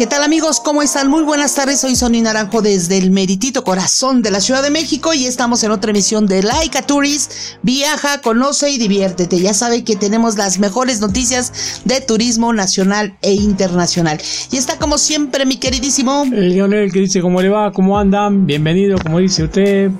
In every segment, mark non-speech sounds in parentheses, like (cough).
¿Qué tal amigos? ¿Cómo están? Muy buenas tardes. Soy Sonny Naranjo desde el meritito corazón de la Ciudad de México y estamos en otra emisión de Like a Tourist. Viaja, conoce y diviértete. Ya sabe que tenemos las mejores noticias de turismo nacional e internacional. Y está como siempre mi queridísimo... El Lionel que dice cómo le va, cómo andan. Bienvenido, como dice usted.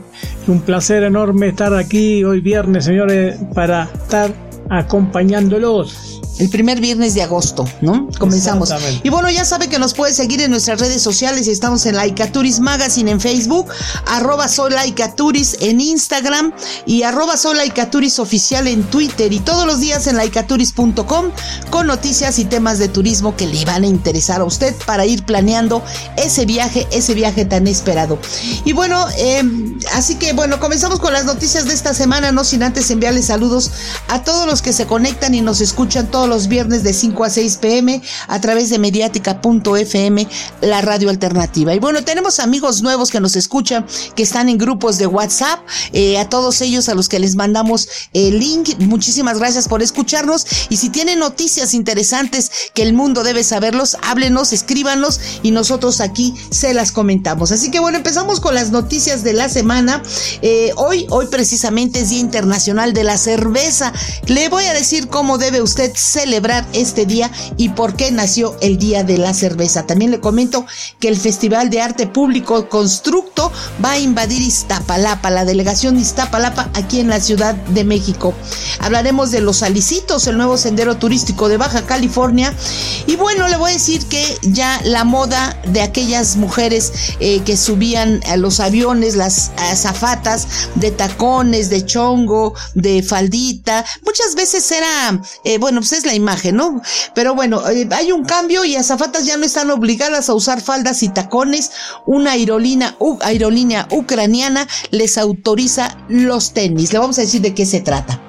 Un placer enorme estar aquí hoy viernes, señores, para estar acompañándolos el primer viernes de agosto, ¿no? Comenzamos. Y bueno, ya sabe que nos puede seguir en nuestras redes sociales. Estamos en Laicaturis Magazine en Facebook, arroba soy Laicaturis en Instagram y arroba soy Laicaturis oficial en Twitter y todos los días en laicaturis.com con noticias y temas de turismo que le van a interesar a usted para ir planeando ese viaje, ese viaje tan esperado. Y bueno, em, así que bueno, comenzamos con las noticias de esta semana, no sin antes enviarles saludos a todos los que se conectan y nos escuchan todos los viernes de 5 a 6 pm a través de mediática.fm, la radio alternativa. Y bueno, tenemos amigos nuevos que nos escuchan, que están en grupos de WhatsApp. Eh, a todos ellos a los que les mandamos el link, muchísimas gracias por escucharnos. Y si tienen noticias interesantes que el mundo debe saberlos, háblenos, escríbanos y nosotros aquí se las comentamos. Así que bueno, empezamos con las noticias de la semana. Eh, hoy, hoy precisamente es Día Internacional de la Cerveza. Le voy a decir cómo debe usted celebrar este día y por qué nació el Día de la Cerveza. También le comento que el Festival de Arte Público Constructo va a invadir Iztapalapa, la delegación de Iztapalapa aquí en la Ciudad de México. Hablaremos de los Alicitos, el nuevo sendero turístico de Baja California. Y bueno, le voy a decir que ya la moda de aquellas mujeres eh, que subían a los aviones, las azafatas de tacones, de chongo, de faldita, muchas veces era, eh, bueno, pues es imagen, ¿no? Pero bueno, eh, hay un cambio y azafatas ya no están obligadas a usar faldas y tacones. Una aerolínea, aerolínea ucraniana les autoriza los tenis. Le vamos a decir de qué se trata.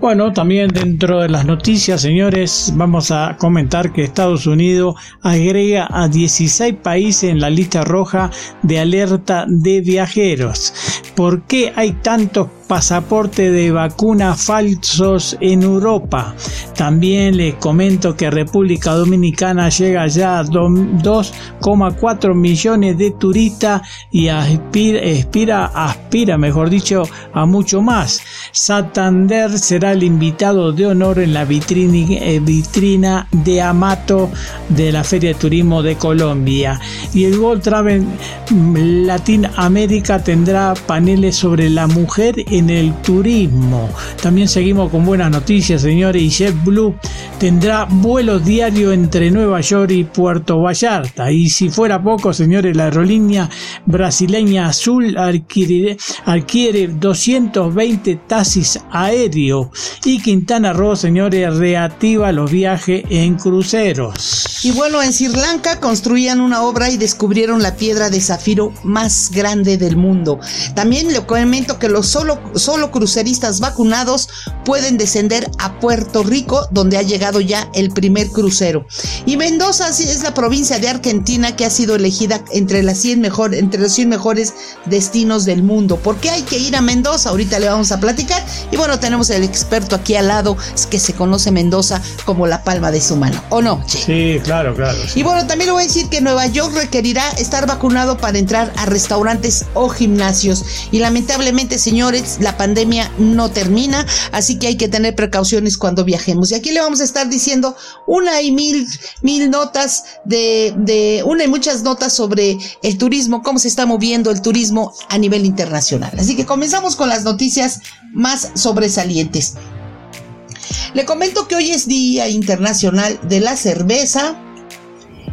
Bueno, también dentro de las noticias, señores, vamos a comentar que Estados Unidos agrega a 16 países en la lista roja de alerta de viajeros. ¿Por qué hay tantos pasaporte de vacuna falsos en Europa. También les comento que República Dominicana llega ya a 2,4 millones de turistas y aspira, aspira, mejor dicho, a mucho más. Santander será el invitado de honor en la eh, vitrina de Amato de la Feria de Turismo de Colombia. Y el World Travel Latinoamérica tendrá paneles sobre la mujer en el turismo. También seguimos con buenas noticias, señores, y JetBlue tendrá vuelos diarios entre Nueva York y Puerto Vallarta. Y si fuera poco, señores, la aerolínea brasileña Azul adquiere, adquiere 220 taxis aéreos y Quintana Roo, señores, reactiva los viajes en cruceros. Y bueno, en Sri Lanka construían una obra y descubrieron la piedra de zafiro más grande del mundo. También le comento que los solo solo cruceristas vacunados pueden descender a Puerto Rico, donde ha llegado ya el primer crucero. Y Mendoza es la provincia de Argentina que ha sido elegida entre, las 100 mejor, entre los 100 mejores destinos del mundo. ¿Por qué hay que ir a Mendoza? Ahorita le vamos a platicar. Y bueno, tenemos el experto aquí al lado, que se conoce Mendoza como la palma de su mano, ¿o no? Sí, claro, claro. Y bueno, también le voy a decir que Nueva York requerirá estar vacunado para entrar a restaurantes o gimnasios. Y lamentablemente, señores, la pandemia no termina, así que hay que tener precauciones cuando viajemos. Y aquí le vamos a estar diciendo una y mil, mil notas de, de, una y muchas notas sobre el turismo, cómo se está moviendo el turismo a nivel internacional. Así que comenzamos con las noticias más sobresalientes. Le comento que hoy es Día Internacional de la Cerveza.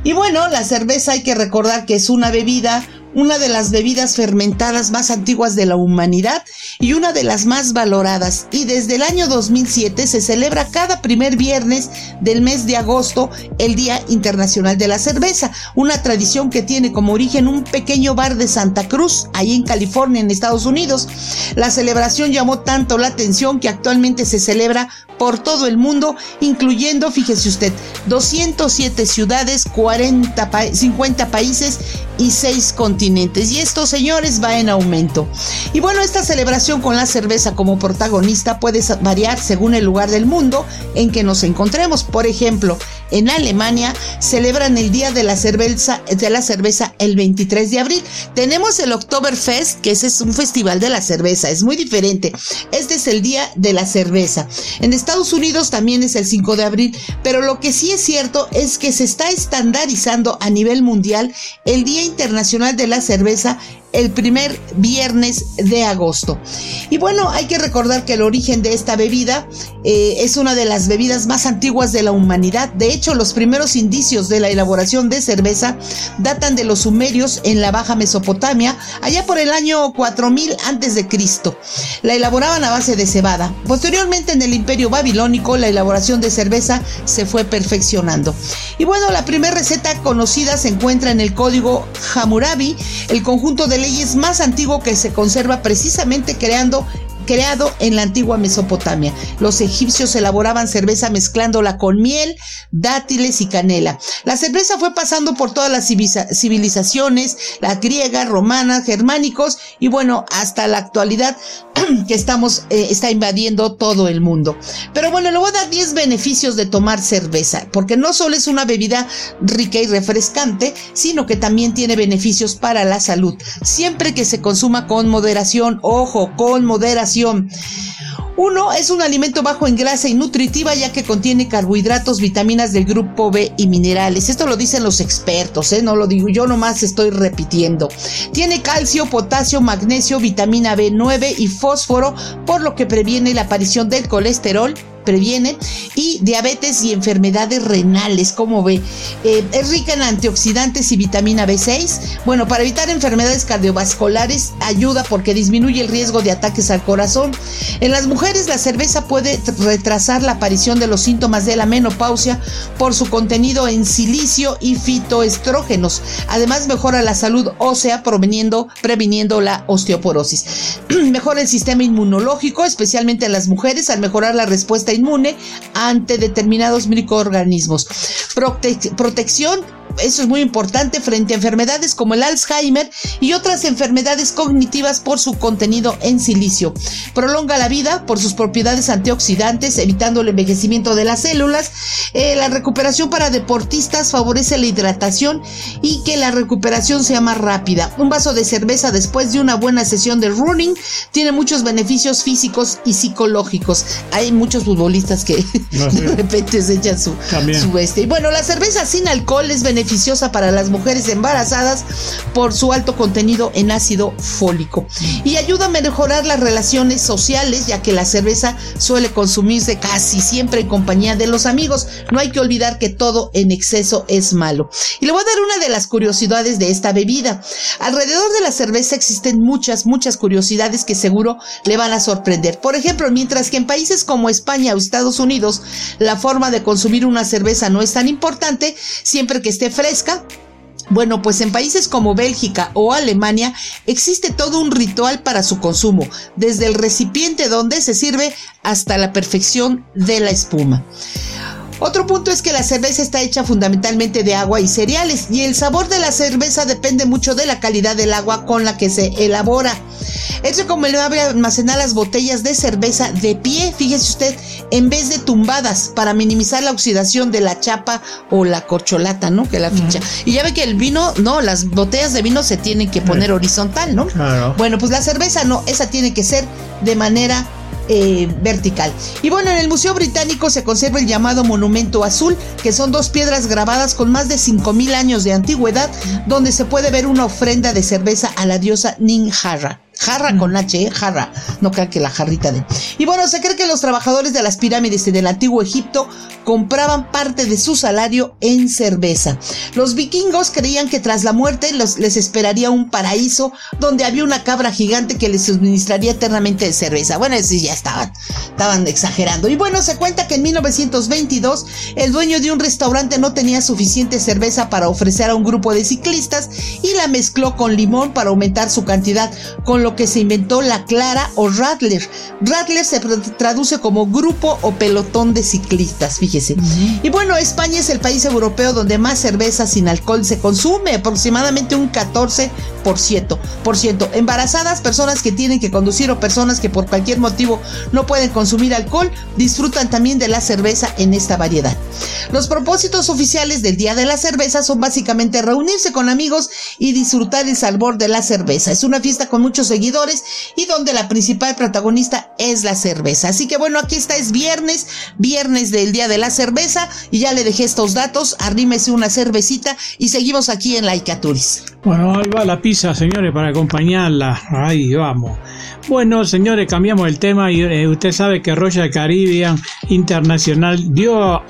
Y bueno, la cerveza hay que recordar que es una bebida una de las bebidas fermentadas más antiguas de la humanidad y una de las más valoradas. Y desde el año 2007 se celebra cada primer viernes del mes de agosto el Día Internacional de la Cerveza, una tradición que tiene como origen un pequeño bar de Santa Cruz, ahí en California, en Estados Unidos. La celebración llamó tanto la atención que actualmente se celebra por todo el mundo, incluyendo, fíjese usted, 207 ciudades, 40 50 países y 6 continentes. Y esto, señores, va en aumento. Y bueno, esta celebración con la cerveza como protagonista puede variar según el lugar del mundo en que nos encontremos. Por ejemplo, en Alemania celebran el Día de la Cerveza, el 23 de abril. Tenemos el Oktoberfest, que es un festival de la cerveza, es muy diferente. Este es el Día de la Cerveza. En Estados Unidos también es el 5 de abril, pero lo que sí es cierto es que se está estandarizando a nivel mundial el Día Internacional de la Cerveza el primer viernes de agosto. Y bueno, hay que recordar que el origen de esta bebida eh, es una de las bebidas más antiguas de la humanidad. De hecho, los primeros indicios de la elaboración de cerveza datan de los sumerios en la Baja Mesopotamia, allá por el año 4000 antes de Cristo. La elaboraban a base de cebada. Posteriormente, en el Imperio Babilónico, la elaboración de cerveza se fue perfeccionando. Y bueno, la primera receta conocida se encuentra en el código Hammurabi, el conjunto de leyes más antiguo que se conserva precisamente creando creado en la antigua Mesopotamia. Los egipcios elaboraban cerveza mezclándola con miel, dátiles y canela. La cerveza fue pasando por todas las civilizaciones, la griega, romana, germánicos y bueno, hasta la actualidad (clears throat) que estamos, eh, está invadiendo todo el mundo. Pero bueno, le voy a dar 10 beneficios de tomar cerveza, porque no solo es una bebida rica y refrescante, sino que también tiene beneficios para la salud, siempre que se consuma con moderación, ojo, con moderación. Uno, es un alimento bajo en grasa y nutritiva ya que contiene carbohidratos, vitaminas del grupo B y minerales. Esto lo dicen los expertos, ¿eh? no lo digo yo, nomás estoy repitiendo. Tiene calcio, potasio, magnesio, vitamina B9 y fósforo, por lo que previene la aparición del colesterol previene y diabetes y enfermedades renales, como ve. Eh, es rica en antioxidantes y vitamina B6. Bueno, para evitar enfermedades cardiovasculares ayuda porque disminuye el riesgo de ataques al corazón. En las mujeres la cerveza puede retrasar la aparición de los síntomas de la menopausia por su contenido en silicio y fitoestrógenos. Además mejora la salud ósea proveniendo, previniendo la osteoporosis. (clears throat) mejora el sistema inmunológico, especialmente en las mujeres, al mejorar la respuesta inmune ante determinados microorganismos. protección eso es muy importante frente a enfermedades como el Alzheimer y otras enfermedades cognitivas por su contenido en silicio. Prolonga la vida por sus propiedades antioxidantes, evitando el envejecimiento de las células. Eh, la recuperación para deportistas favorece la hidratación y que la recuperación sea más rápida. Un vaso de cerveza después de una buena sesión de running tiene muchos beneficios físicos y psicológicos. Hay muchos futbolistas que (laughs) de repente se echan su, su este. Y bueno, la cerveza sin alcohol es beneficiosa beneficiosa para las mujeres embarazadas por su alto contenido en ácido fólico y ayuda a mejorar las relaciones sociales ya que la cerveza suele consumirse casi siempre en compañía de los amigos. No hay que olvidar que todo en exceso es malo. Y le voy a dar una de las curiosidades de esta bebida. Alrededor de la cerveza existen muchas, muchas curiosidades que seguro le van a sorprender. Por ejemplo, mientras que en países como España o Estados Unidos la forma de consumir una cerveza no es tan importante, siempre que esté fresca. Bueno, pues en países como Bélgica o Alemania existe todo un ritual para su consumo, desde el recipiente donde se sirve hasta la perfección de la espuma. Otro punto es que la cerveza está hecha fundamentalmente de agua y cereales y el sabor de la cerveza depende mucho de la calidad del agua con la que se elabora. Es recomendable almacenar las botellas de cerveza de pie, fíjese usted, en vez de tumbadas para minimizar la oxidación de la chapa o la corcholata, ¿no? Que la ficha. Y ya ve que el vino, no, las botellas de vino se tienen que poner horizontal, ¿no? Claro. Bueno, pues la cerveza no, esa tiene que ser de manera eh, vertical. Y bueno, en el Museo Británico se conserva el llamado Monumento Azul, que son dos piedras grabadas con más de 5.000 años de antigüedad, donde se puede ver una ofrenda de cerveza a la diosa Ninjara. Jarra con H, ¿eh? jarra. No crean que la jarrita de. Y bueno, se cree que los trabajadores de las pirámides en el antiguo Egipto compraban parte de su salario en cerveza. Los vikingos creían que tras la muerte les esperaría un paraíso donde había una cabra gigante que les suministraría eternamente de cerveza. Bueno, sí, ya estaban, estaban exagerando. Y bueno, se cuenta que en 1922 el dueño de un restaurante no tenía suficiente cerveza para ofrecer a un grupo de ciclistas y la mezcló con limón para aumentar su cantidad, con lo que se inventó la clara o Radler. Radler se traduce como grupo o pelotón de ciclistas, fíjese. Y bueno, España es el país europeo donde más cerveza sin alcohol se consume, aproximadamente un 14%. Por ciento. Embarazadas, personas que tienen que conducir o personas que por cualquier motivo no pueden consumir alcohol, disfrutan también de la cerveza en esta variedad. Los propósitos oficiales del Día de la Cerveza son básicamente reunirse con amigos y disfrutar el sabor de la cerveza. Es una fiesta con muchos seguidores y donde la principal protagonista es la cerveza. Así que bueno, aquí está, es viernes, viernes del Día de la Cerveza y ya le dejé estos datos, arrímese una cervecita y seguimos aquí en Laicaturis. Bueno, ahí va la pizza, señores, para acompañarla. Ahí vamos. Bueno, señores, cambiamos el tema y eh, usted sabe que Royal Caribbean Internacional dio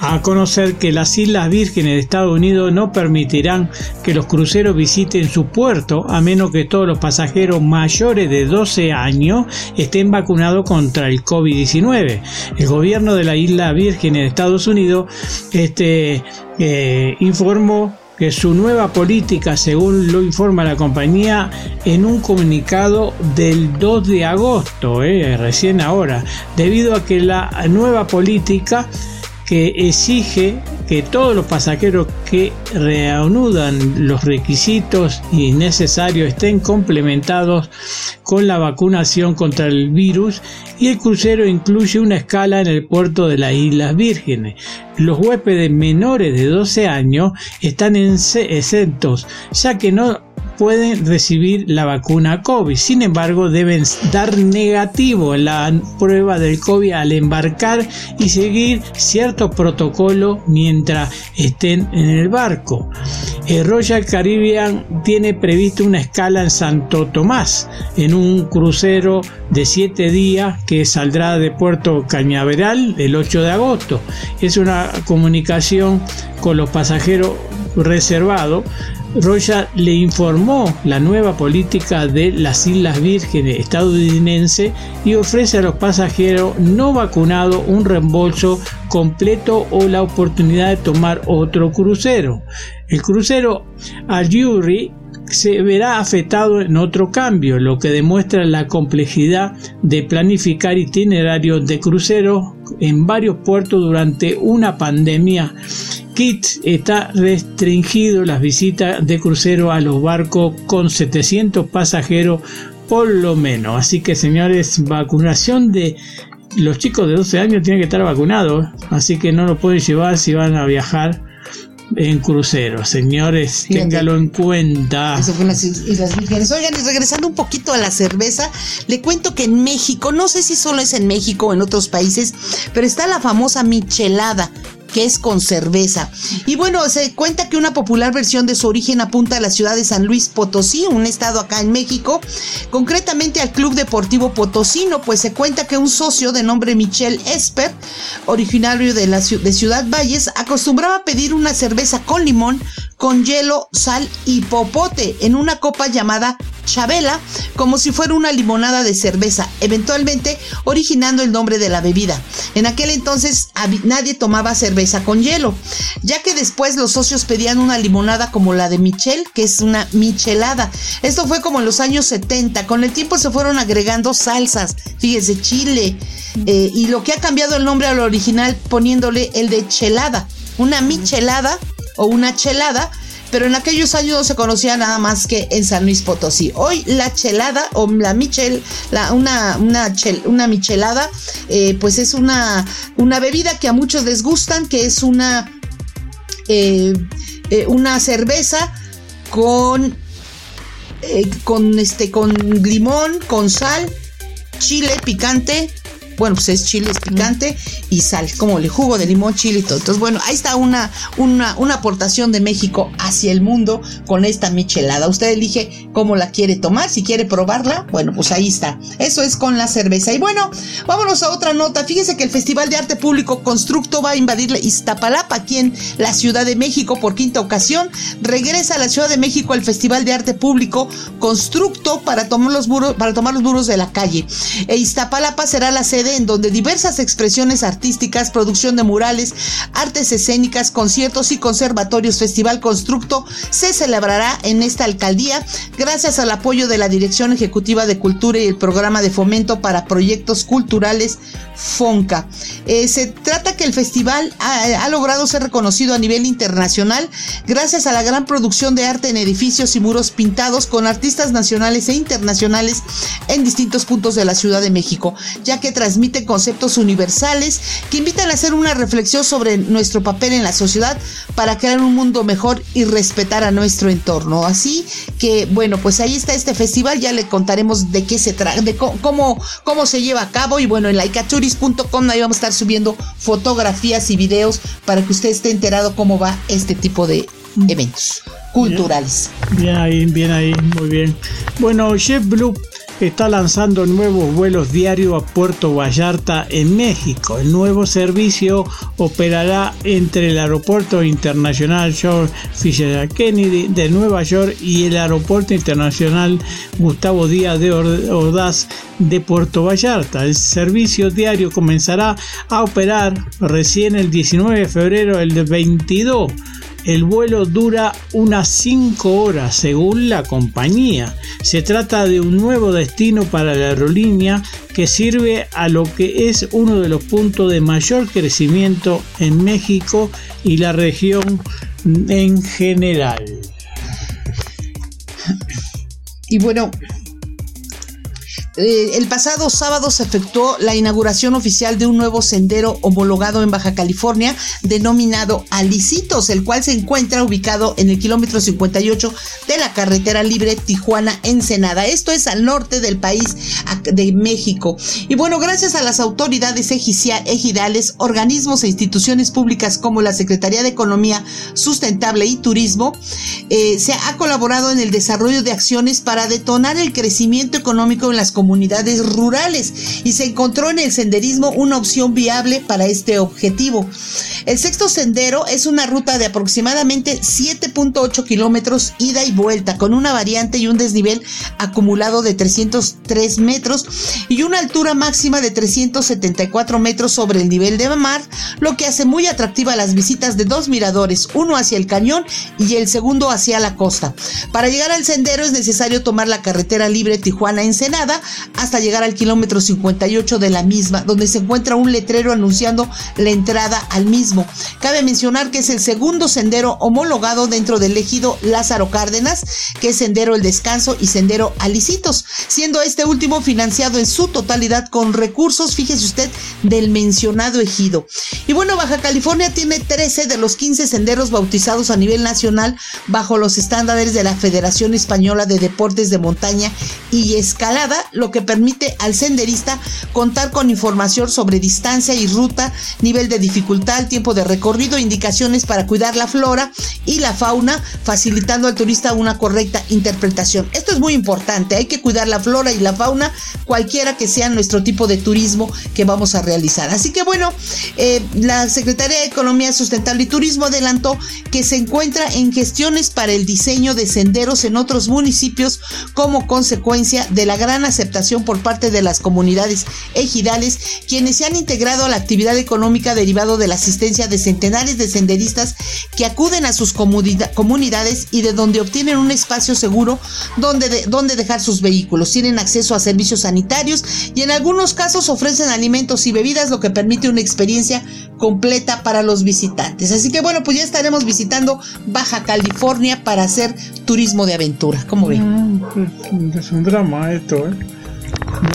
a conocer que las Islas Vírgenes de Estados Unidos no permitirán que los cruceros visiten su puerto a menos que todos los pasajeros mayores de 12 años estén vacunados contra el COVID-19. El gobierno de la Isla Vírgenes de Estados Unidos este, eh, informó que su nueva política, según lo informa la compañía en un comunicado del 2 de agosto, eh, recién ahora, debido a que la nueva política que exige que todos los pasajeros que reanudan los requisitos y necesarios estén complementados con la vacunación contra el virus y el crucero incluye una escala en el puerto de las Islas Vírgenes. Los huéspedes menores de 12 años están exentos ya que no pueden recibir la vacuna COVID. Sin embargo, deben dar negativo en la prueba del COVID al embarcar y seguir cierto protocolo mientras estén en el barco. El Royal Caribbean tiene previsto una escala en Santo Tomás en un crucero de 7 días que saldrá de Puerto Cañaveral el 8 de agosto. Es una comunicación con los pasajeros reservados Roya le informó la nueva política de las Islas Vírgenes estadounidense y ofrece a los pasajeros no vacunados un reembolso completo o la oportunidad de tomar otro crucero. El crucero Ayuri se verá afectado en otro cambio, lo que demuestra la complejidad de planificar itinerarios de crucero en varios puertos durante una pandemia Kit está restringido las visitas de crucero a los barcos con 700 pasajeros por lo menos. Así que señores, vacunación de los chicos de 12 años tienen que estar vacunados, así que no lo pueden llevar si van a viajar en crucero. Señores, téngalo en cuenta. Eso fue las Vírgenes. Oigan, y regresando un poquito a la cerveza, le cuento que en México, no sé si solo es en México o en otros países, pero está la famosa michelada que es con cerveza. Y bueno, se cuenta que una popular versión de su origen apunta a la ciudad de San Luis Potosí, un estado acá en México, concretamente al Club Deportivo Potosino, pues se cuenta que un socio de nombre Michel Esper, originario de, la, de Ciudad Valles, acostumbraba a pedir una cerveza con limón, con hielo, sal y popote en una copa llamada Chabela, como si fuera una limonada de cerveza, eventualmente originando el nombre de la bebida. En aquel entonces nadie tomaba cerveza con hielo, ya que después los socios pedían una limonada como la de Michel, que es una michelada. Esto fue como en los años 70, con el tiempo se fueron agregando salsas, fíjese, chile, eh, y lo que ha cambiado el nombre al original poniéndole el de chelada, una michelada o una chelada pero en aquellos años no se conocía nada más que en San Luis Potosí. Hoy la chelada o la michel, una, una michelada, eh, pues es una, una bebida que a muchos les gustan, que es una, eh, eh, una cerveza con, con, este, con limón, con sal, chile picante, bueno, pues es chile, es picante y sal, como el jugo de limón, chile y todo. Entonces, bueno, ahí está una, una, una aportación de México hacia el mundo con esta michelada. Usted elige cómo la quiere tomar, si quiere probarla, bueno, pues ahí está. Eso es con la cerveza. Y bueno, vámonos a otra nota. Fíjese que el Festival de Arte Público Constructo va a invadir Iztapalapa, aquí en la Ciudad de México por quinta ocasión. Regresa a la Ciudad de México el Festival de Arte Público Constructo para tomar los muros, para tomar los muros de la calle. E Iztapalapa será la sede en donde diversas expresiones artísticas, producción de murales, artes escénicas, conciertos y conservatorios Festival Constructo se celebrará en esta alcaldía gracias al apoyo de la Dirección Ejecutiva de Cultura y el Programa de Fomento para Proyectos Culturales FONCA. Eh, se trata que el festival ha, ha, logrado ser reconocido a nivel internacional gracias a la gran producción de arte en edificios y muros pintados con artistas nacionales e internacionales en distintos puntos de la Ciudad de México, ya que transmite conceptos universales que invitan a hacer una reflexión sobre nuestro papel en la sociedad para crear un mundo mejor y respetar a nuestro entorno. Así que, bueno, pues ahí está este festival, ya le contaremos de qué se trata, de cómo, cómo se lleva a cabo y bueno, en laicaturis.com ahí vamos a estar subiendo fotografías y videos para que usted esté enterado cómo va este tipo de eventos culturales. Bien, ahí, bien ahí, muy bien. Bueno, JetBlue está lanzando nuevos vuelos diarios a Puerto Vallarta en México. El nuevo servicio operará entre el Aeropuerto Internacional George Fisher Kennedy de Nueva York y el Aeropuerto Internacional Gustavo Díaz de Ordaz de Puerto Vallarta. El servicio diario comenzará a operar recién el 19 de febrero del 22 el vuelo dura unas 5 horas según la compañía. Se trata de un nuevo destino para la aerolínea que sirve a lo que es uno de los puntos de mayor crecimiento en México y la región en general. Y bueno, eh, el pasado sábado se efectuó la inauguración oficial de un nuevo sendero homologado en Baja California denominado Alicitos, el cual se encuentra ubicado en el kilómetro 58 de la carretera libre Tijuana-Ensenada. Esto es al norte del país de México. Y bueno, gracias a las autoridades ejidales, organismos e instituciones públicas como la Secretaría de Economía Sustentable y Turismo, eh, se ha colaborado en el desarrollo de acciones para detonar el crecimiento económico en las comunidades comunidades rurales y se encontró en el senderismo una opción viable para este objetivo. El sexto sendero es una ruta de aproximadamente 7.8 kilómetros ida y vuelta con una variante y un desnivel acumulado de 303 metros y una altura máxima de 374 metros sobre el nivel de mar, lo que hace muy atractiva las visitas de dos miradores, uno hacia el cañón y el segundo hacia la costa. Para llegar al sendero es necesario tomar la carretera libre Tijuana-Ensenada, hasta llegar al kilómetro 58 de la misma, donde se encuentra un letrero anunciando la entrada al mismo. Cabe mencionar que es el segundo sendero homologado dentro del ejido Lázaro Cárdenas, que es Sendero El Descanso y Sendero Alicitos, siendo este último financiado en su totalidad con recursos, fíjese usted, del mencionado ejido. Y bueno, Baja California tiene 13 de los 15 senderos bautizados a nivel nacional bajo los estándares de la Federación Española de Deportes de Montaña y Escalada, lo que permite al senderista contar con información sobre distancia y ruta, nivel de dificultad, tiempo de recorrido, indicaciones para cuidar la flora y la fauna, facilitando al turista una correcta interpretación. Esto es muy importante, hay que cuidar la flora y la fauna, cualquiera que sea nuestro tipo de turismo que vamos a realizar. Así que bueno, eh, la Secretaría de Economía Sustentable y Turismo adelantó que se encuentra en gestiones para el diseño de senderos en otros municipios como consecuencia de la gran aceptación por parte de las comunidades ejidales, quienes se han integrado a la actividad económica derivado de la asistencia de centenares de senderistas que acuden a sus comunidades y de donde obtienen un espacio seguro donde, donde dejar sus vehículos. Tienen acceso a servicios sanitarios y en algunos casos ofrecen alimentos y bebidas, lo que permite una experiencia completa para los visitantes. Así que bueno, pues ya estaremos visitando Baja California para hacer turismo de aventura. ¿Cómo ven? Ah, pues, es un drama esto, ¿eh?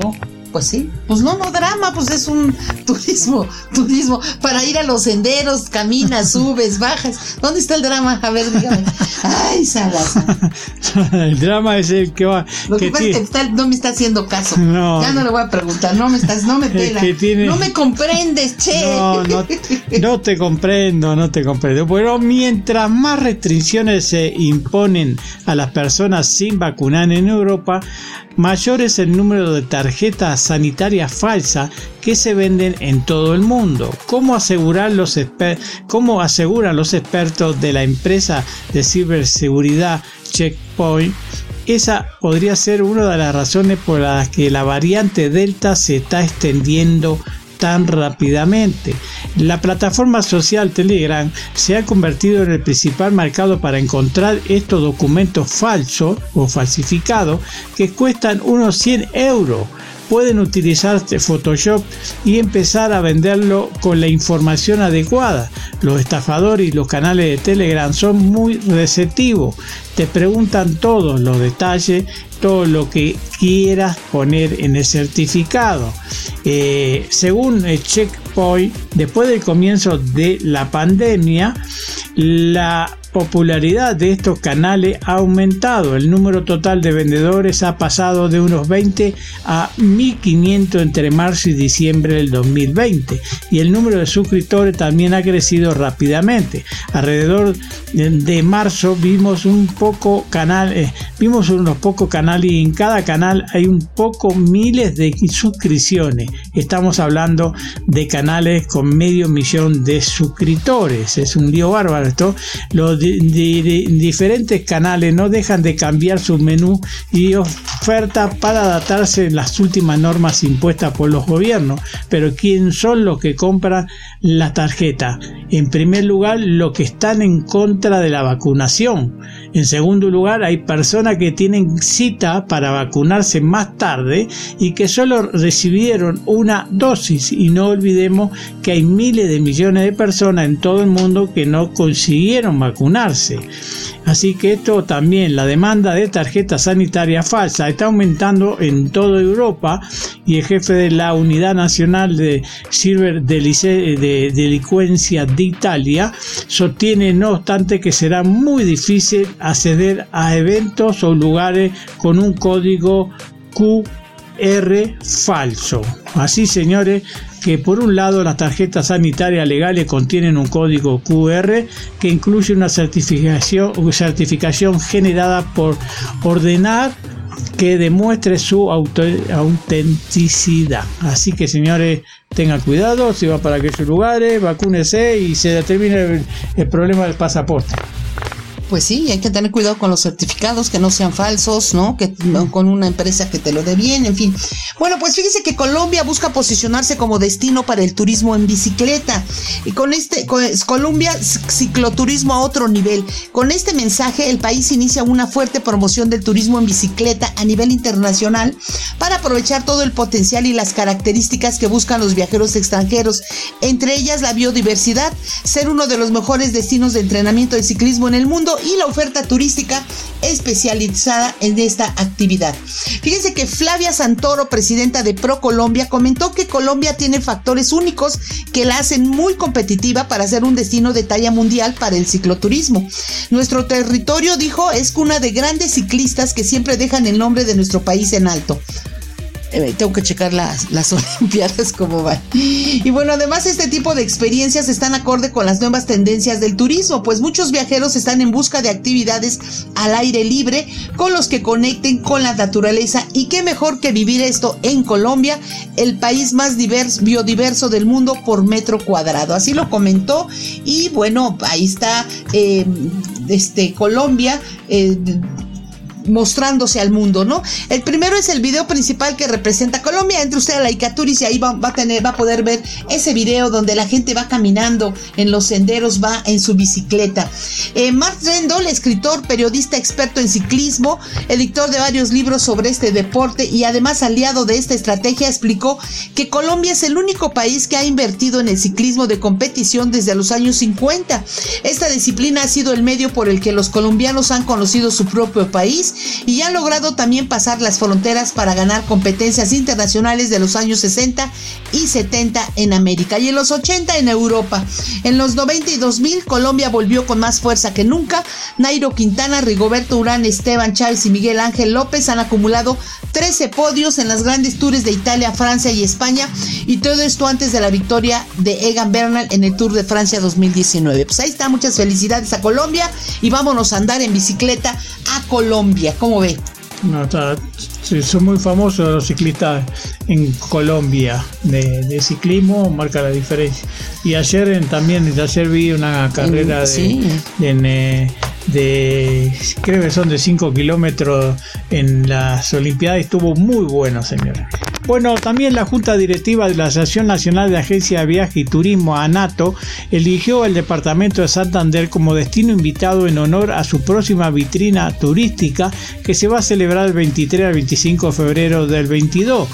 ¿No? Pues sí, pues no, no drama, pues es un (laughs) turismo, turismo, para ir a los senderos, caminas, (laughs) subes, bajas. ¿Dónde está el drama? A ver, dígame. Ay, Salazar. (laughs) el drama es el que va. Lo que, pasa es que no me está haciendo caso. Ya no le voy a preguntar, no me estás, no me pela. No me comprendes, che. No, no, no te comprendo, no te comprendo. Pero mientras más restricciones se imponen a las personas sin vacunar en Europa, mayor es el número de tarjetas sanitarias falsas que se venden en todo el mundo. ¿Cómo, asegurar los ¿Cómo aseguran los expertos de la empresa de ciberseguridad Checkpoint? Esa podría ser una de las razones por las que la variante Delta se está extendiendo tan rápidamente. La plataforma social Telegram se ha convertido en el principal mercado para encontrar estos documentos falsos o falsificados que cuestan unos 100 euros pueden utilizar Photoshop y empezar a venderlo con la información adecuada. Los estafadores y los canales de Telegram son muy receptivos. Te preguntan todos los detalles, todo lo que quieras poner en el certificado. Eh, según Checkpoint, después del comienzo de la pandemia, la popularidad de estos canales ha aumentado. El número total de vendedores ha pasado de unos 20 a 1500 entre marzo y diciembre del 2020 y el número de suscriptores también ha crecido rápidamente. Alrededor de marzo vimos un poco canal, eh, vimos unos pocos canales y en cada canal hay un poco miles de suscripciones. Estamos hablando de canales con medio millón de suscriptores. Es un lío bárbaro esto. Diferentes canales no dejan de cambiar su menú y oferta para adaptarse a las últimas normas impuestas por los gobiernos. Pero ¿quién son los que compran la tarjeta? En primer lugar, los que están en contra de la vacunación. En segundo lugar, hay personas que tienen cita para vacunarse más tarde y que solo recibieron una dosis. Y no olvidemos que hay miles de millones de personas en todo el mundo que no consiguieron vacunarse. Así que esto también, la demanda de tarjeta sanitaria falsa está aumentando en toda Europa y el jefe de la Unidad Nacional de Delincuencia de Italia sostiene no obstante que será muy difícil acceder a eventos o lugares con un código QR falso. Así señores, que por un lado las tarjetas sanitarias legales contienen un código QR que incluye una certificación, certificación generada por ordenar que demuestre su autenticidad. Así que señores, tengan cuidado, si va para aquellos lugares, vacúnese y se determine el problema del pasaporte. Pues sí, hay que tener cuidado con los certificados, que no sean falsos, ¿no? Que con una empresa que te lo dé bien, en fin. Bueno, pues fíjese que Colombia busca posicionarse como destino para el turismo en bicicleta. Y con este, Colombia cicloturismo a otro nivel. Con este mensaje, el país inicia una fuerte promoción del turismo en bicicleta a nivel internacional para aprovechar todo el potencial y las características que buscan los viajeros extranjeros, entre ellas la biodiversidad, ser uno de los mejores destinos de entrenamiento de ciclismo en el mundo y la oferta turística especializada en esta actividad. Fíjense que Flavia Santoro, presidenta de Pro Colombia, comentó que Colombia tiene factores únicos que la hacen muy competitiva para ser un destino de talla mundial para el cicloturismo. Nuestro territorio, dijo, es cuna de grandes ciclistas que siempre dejan el nombre de nuestro país en alto. Eh, tengo que checar las, las (laughs) Olimpiadas como van. Y bueno, además este tipo de experiencias están acorde con las nuevas tendencias del turismo, pues muchos viajeros están en busca de actividades al aire libre con los que conecten con la naturaleza y qué mejor que vivir esto en Colombia, el país más diverso, biodiverso del mundo por metro cuadrado. Así lo comentó y bueno, ahí está eh, este Colombia. Eh, mostrándose al mundo, ¿no? El primero es el video principal que representa Colombia. Entre usted a la Icaturis y ahí va, a tener, va a poder ver ese video donde la gente va caminando en los senderos, va en su bicicleta. Eh, Mark Rendell, escritor, periodista experto en ciclismo, editor de varios libros sobre este deporte y además aliado de esta estrategia, explicó que Colombia es el único país que ha invertido en el ciclismo de competición desde los años 50. Esta disciplina ha sido el medio por el que los colombianos han conocido su propio país y han logrado también pasar las fronteras para ganar competencias internacionales de los años 60 y 70 en América y en los 80 en Europa. En los 90 y 2000 Colombia volvió con más fuerza que nunca. Nairo Quintana, Rigoberto Urán, Esteban Chávez y Miguel Ángel López han acumulado 13 podios en las grandes tours de Italia, Francia y España y todo esto antes de la victoria de Egan Bernal en el Tour de Francia 2019. Pues ahí está, muchas felicidades a Colombia y vámonos a andar en bicicleta a Colombia. ¿Cómo ve? No, está, son muy famosos los ciclistas en Colombia de, ciclismo, marca la diferencia. Y ayer también, ayer vi una carrera de, de, creo que son de 5 kilómetros en las Olimpiadas, estuvo muy bueno, señores. Bueno, también la Junta Directiva de la Asociación Nacional de Agencia de Viaje y Turismo, ANATO, eligió el departamento de Santander como destino invitado en honor a su próxima vitrina turística que se va a celebrar el 23 al 25 de febrero del 22.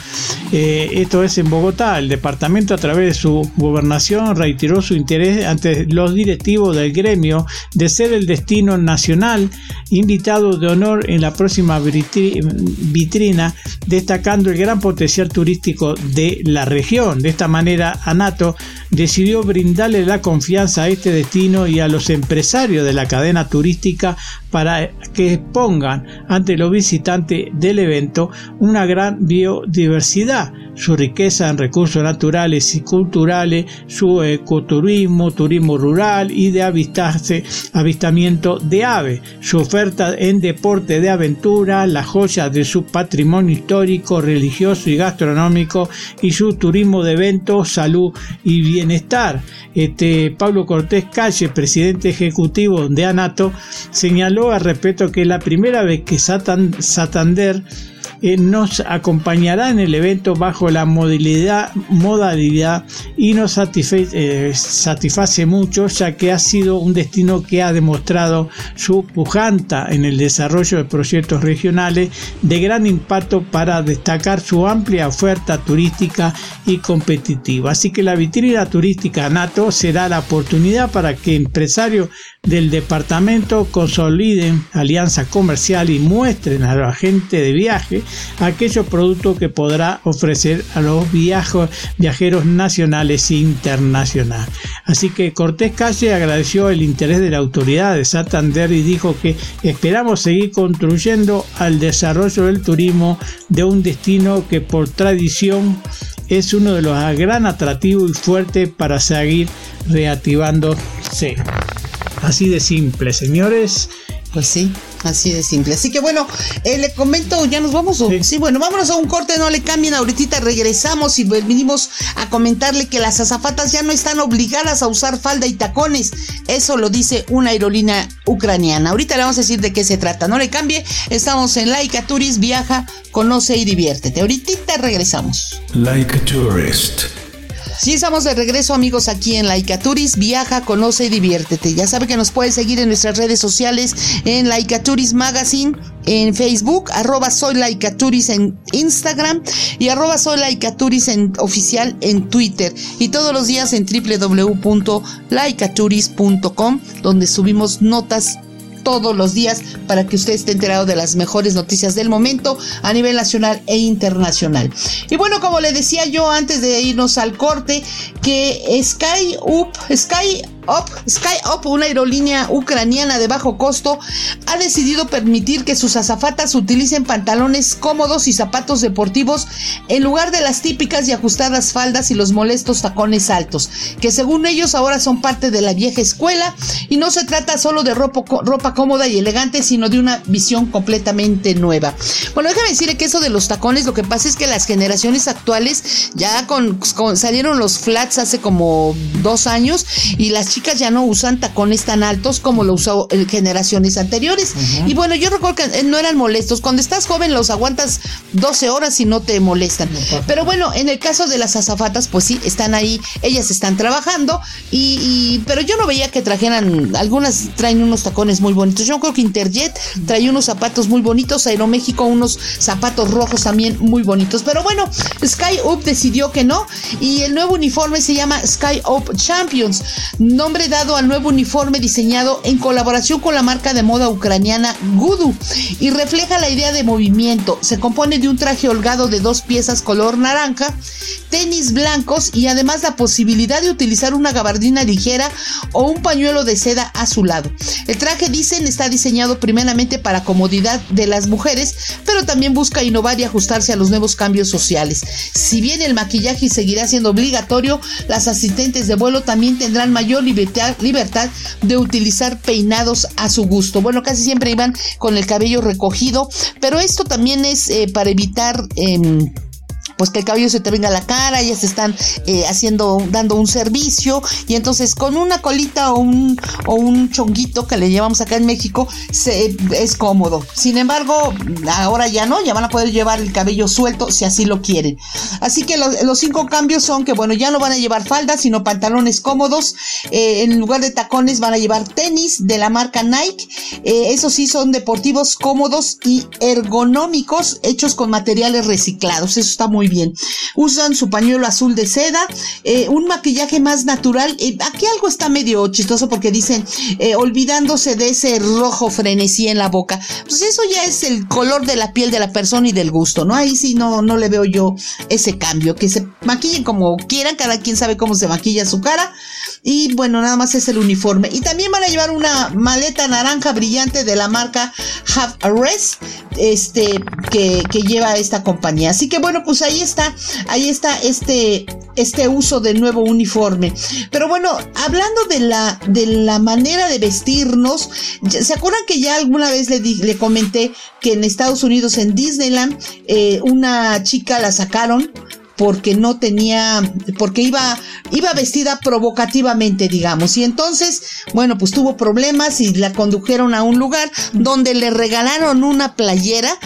Eh, esto es en Bogotá. El departamento a través de su gobernación reiteró su interés ante los directivos del gremio de ser el destino nacional invitado de honor en la próxima vitrina, destacando el gran potencial turístico de la región. De esta manera, ANATO decidió brindarle la confianza a este destino y a los empresarios de la cadena turística para que expongan ante los visitantes del evento una gran biodiversidad su riqueza en recursos naturales y culturales, su ecoturismo, turismo rural y de avistarse, avistamiento de aves, su oferta en deporte de aventura, las joyas de su patrimonio histórico, religioso y gastronómico y su turismo de eventos, salud y bienestar. Este, Pablo Cortés Calle, presidente ejecutivo de ANATO, señaló al respecto que la primera vez que Santander eh, nos acompañará en el evento bajo la modalidad, y nos eh, satisface mucho ya que ha sido un destino que ha demostrado su pujanta en el desarrollo de proyectos regionales de gran impacto para destacar su amplia oferta turística y competitiva. Así que la vitrina turística NATO será la oportunidad para que empresarios del departamento consoliden alianza comercial y muestren a la gente de viaje aquellos productos que podrá ofrecer a los viajeros nacionales e internacionales. Así que Cortés Calle agradeció el interés de la autoridad de Santander y dijo que esperamos seguir construyendo al desarrollo del turismo de un destino que por tradición es uno de los gran atractivos y fuertes para seguir reactivándose. Así de simple, señores. Pues sí, así de simple. Así que bueno, eh, le comento, ya nos vamos. Sí. bueno, vámonos a un corte, no le cambien. Ahorita regresamos y venimos a comentarle que las azafatas ya no están obligadas a usar falda y tacones. Eso lo dice una aerolínea ucraniana. Ahorita le vamos a decir de qué se trata. No le cambie. Estamos en Laika Tourist, viaja, conoce y diviértete. Ahorita regresamos. Like Tourist. Sí, estamos de regreso amigos aquí en Laika Turis. Viaja, conoce y diviértete. Ya sabe que nos puede seguir en nuestras redes sociales en Laika Turis Magazine en Facebook, arroba soy Laika Turis en Instagram y arroba soy Laika Turis en oficial en Twitter y todos los días en www.laikaturis.com donde subimos notas todos los días para que usted esté enterado de las mejores noticias del momento a nivel nacional e internacional. Y bueno, como le decía yo antes de irnos al corte, que Sky Up, Sky SkyUp, una aerolínea ucraniana de bajo costo, ha decidido permitir que sus azafatas utilicen pantalones cómodos y zapatos deportivos en lugar de las típicas y ajustadas faldas y los molestos tacones altos, que según ellos ahora son parte de la vieja escuela y no se trata solo de ropa, ropa cómoda y elegante, sino de una visión completamente nueva. Bueno, déjame decirle que eso de los tacones, lo que pasa es que las generaciones actuales ya con, salieron los flats hace como dos años y las chicas ya no usan tacones tan altos como lo usó en generaciones anteriores. Y bueno, yo recuerdo que eh, no eran molestos. Cuando estás joven los aguantas 12 horas y no te molestan. Pero bueno, en el caso de las azafatas, pues sí, están ahí, ellas están trabajando y, pero yo no veía que trajeran, algunas traen unos tacones muy bonitos. Yo creo que Interjet trae unos zapatos muy bonitos, Aeroméxico unos zapatos rojos también muy bonitos. Pero bueno, Sky Up decidió que no y el nuevo uniforme se llama Sky Up Champions. Nombre dado al nuevo uniforme diseñado en colaboración con la marca de moda ucraniana Gudu y refleja la idea de movimiento. Se compone de un traje holgado de dos piezas color naranja, tenis blancos y además la posibilidad de utilizar una gabardina ligera o un pañuelo de seda a su lado. El traje, dicen, está diseñado primeramente para comodidad de las mujeres, pero también busca innovar y ajustarse a los nuevos cambios sociales. Si bien el maquillaje seguirá siendo obligatorio, las asistentes de vuelo también tendrán mayor libertad, de utilizar peinados a su gusto. Bueno, casi siempre iban con el cabello recogido, pero esto también es eh, para evitar... Em, pues que el cabello se te venga a la cara, ya se están eh, haciendo, dando un servicio, y entonces con una colita o un, o un chonguito que le llevamos acá en México, se, es cómodo. Sin embargo, ahora ya no, ya van a poder llevar el cabello suelto si así lo quieren. Así que los, cinco cambios son que, bueno, ya no van a llevar faldas, sino pantalones cómodos. Eh, en lugar de tacones van a llevar tenis de la marca Nike. Eh, esos sí son deportivos cómodos y ergonómicos, hechos con materiales reciclados. Eso está muy bien. Usan su pañuelo azul de seda, eh, un maquillaje más natural. Eh, aquí algo está medio chistoso porque dicen eh, olvidándose de ese rojo frenesí en la boca. Pues eso ya es el color de la piel de la persona y del gusto, ¿no? Ahí sí no, no le veo yo ese cambio. Que se maquillen como quieran, cada quien sabe cómo se maquilla su cara. Y bueno, nada más es el uniforme. Y también van a llevar una maleta naranja brillante de la marca Have a Rest, este, que, que lleva esta compañía. Así que bueno, pues ahí está, ahí está este, este uso del nuevo uniforme. Pero bueno, hablando de la, de la manera de vestirnos, ¿se acuerdan que ya alguna vez le, le comenté que en Estados Unidos, en Disneyland, eh, una chica la sacaron porque no tenía, porque iba, iba vestida provocativamente, digamos. Y entonces, bueno, pues tuvo problemas y la condujeron a un lugar donde le regalaron una playera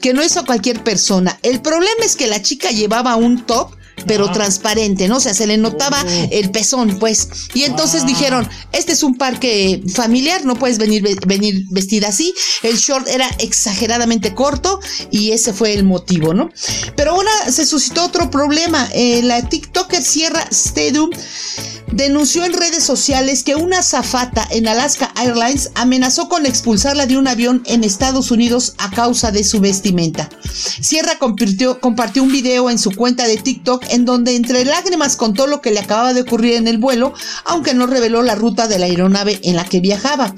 que no hizo cualquier persona. El problema es que la chica llevaba un top pero transparente, ¿no? O sea, se le notaba oh. el pezón, pues. Y entonces dijeron, este es un parque familiar, no puedes venir, venir vestida así. El short era exageradamente corto y ese fue el motivo, ¿no? Pero ahora se suscitó otro problema. Eh, la TikToker Sierra Stadium denunció en redes sociales que una zafata en Alaska Airlines amenazó con expulsarla de un avión en Estados Unidos a causa de su vestimenta. Sierra compartió, compartió un video en su cuenta de TikTok en donde entre lágrimas contó lo que le acababa de ocurrir en el vuelo, aunque no reveló la ruta de la aeronave en la que viajaba.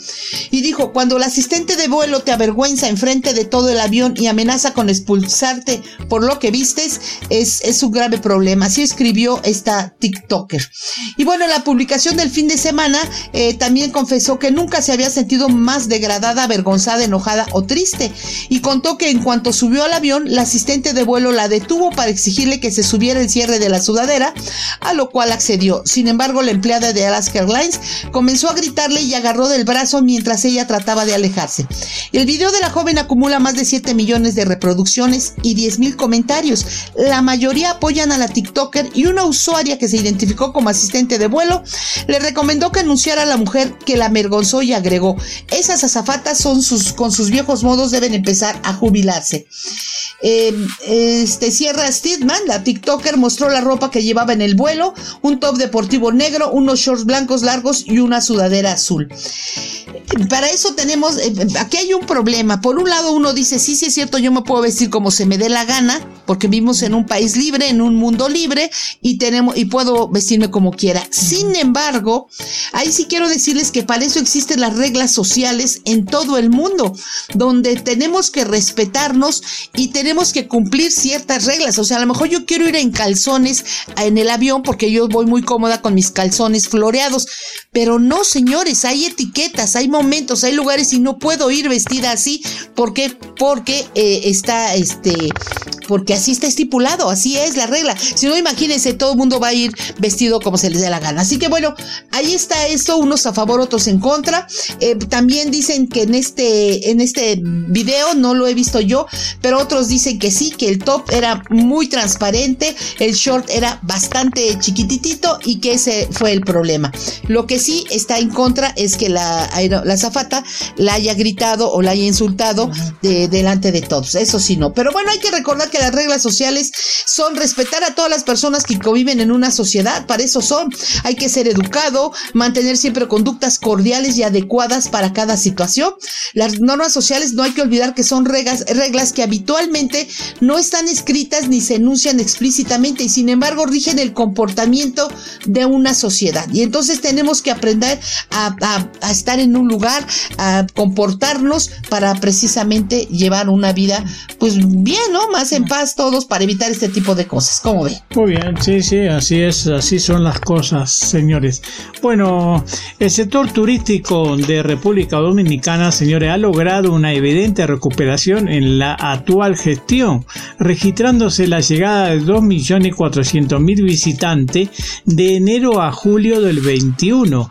Y dijo, cuando el asistente de vuelo te avergüenza enfrente de todo el avión y amenaza con expulsarte por lo que vistes, es, es un grave problema. Así escribió esta TikToker. Y bueno, la publicación del fin de semana eh, también confesó que nunca se había sentido más degradada, avergonzada, enojada o triste. Y contó que en cuanto subió al avión, la asistente de vuelo la detuvo para exigirle que se subiera el de la sudadera, a lo cual accedió. Sin embargo, la empleada de Alaska Airlines comenzó a gritarle y agarró del brazo mientras ella trataba de alejarse. El video de la joven acumula más de 7 millones de reproducciones y 10 mil comentarios. La mayoría apoyan a la TikToker y una usuaria que se identificó como asistente de vuelo le recomendó que anunciara a la mujer que la avergonzó y agregó, esas azafatas son sus, con sus viejos modos deben empezar a jubilarse. Em, este Sierra Steedman, la TikToker, mostró la ropa que llevaba en el vuelo, un top deportivo negro, unos shorts blancos largos y una sudadera azul. Para eso tenemos, eh, aquí hay un problema. Por un lado uno dice, sí, sí es cierto, yo me puedo vestir como se me dé la gana, porque vivimos en un país libre, en un mundo libre, y tenemos, y puedo vestirme como quiera. Sin embargo, ahí sí quiero decirles que para eso existen las reglas sociales en todo el mundo, donde tenemos que respetarnos y tenemos que cumplir ciertas reglas. O sea, a lo mejor yo quiero ir en en el avión porque yo voy muy cómoda con mis calzones floreados, pero no, señores, hay etiquetas, hay momentos, hay lugares y no puedo ir vestida así. ¿Por qué? Porque eh, está, este, porque así está estipulado, así es la regla. Si no, imagínense, todo el mundo va a ir vestido como se les dé la gana. Así que bueno, ahí está esto, unos a favor, otros en contra. Eh, también dicen que en este, en este video, no lo he visto yo, pero otros dicen que sí, que el top era muy transparente, el short era bastante chiquititito y que ese fue el problema. Lo que sí está en contra es que la, la zafata la haya gritado o la haya insultado de, delante de todos. Eso sí no. Pero bueno, hay que recordar que las reglas sociales son respetar a todas las personas que conviven en una sociedad, para eso son. Hay que ser educado, mantener siempre conductas cordiales y adecuadas para cada situación. Las normas sociales no hay que olvidar que son reglas, reglas que habitualmente no están escritas ni se enuncian explícitamente y sin embargo rigen el comportamiento de una sociedad. Y entonces tenemos que aprender a, estar en un lugar, a comportarnos para precisamente llevar una vida pues bien, ¿no? Más en paz todos para evitar este tipo de cosas. ¿Cómo ve? Muy bien, sí, sí, así es, así son las cosas, señores. Bueno, el sector turístico de República Dominicana, señores, ha logrado una evidente recuperación en la actual gestión, registrándose la llegada de 2.400.000 visitantes de enero a julio del 21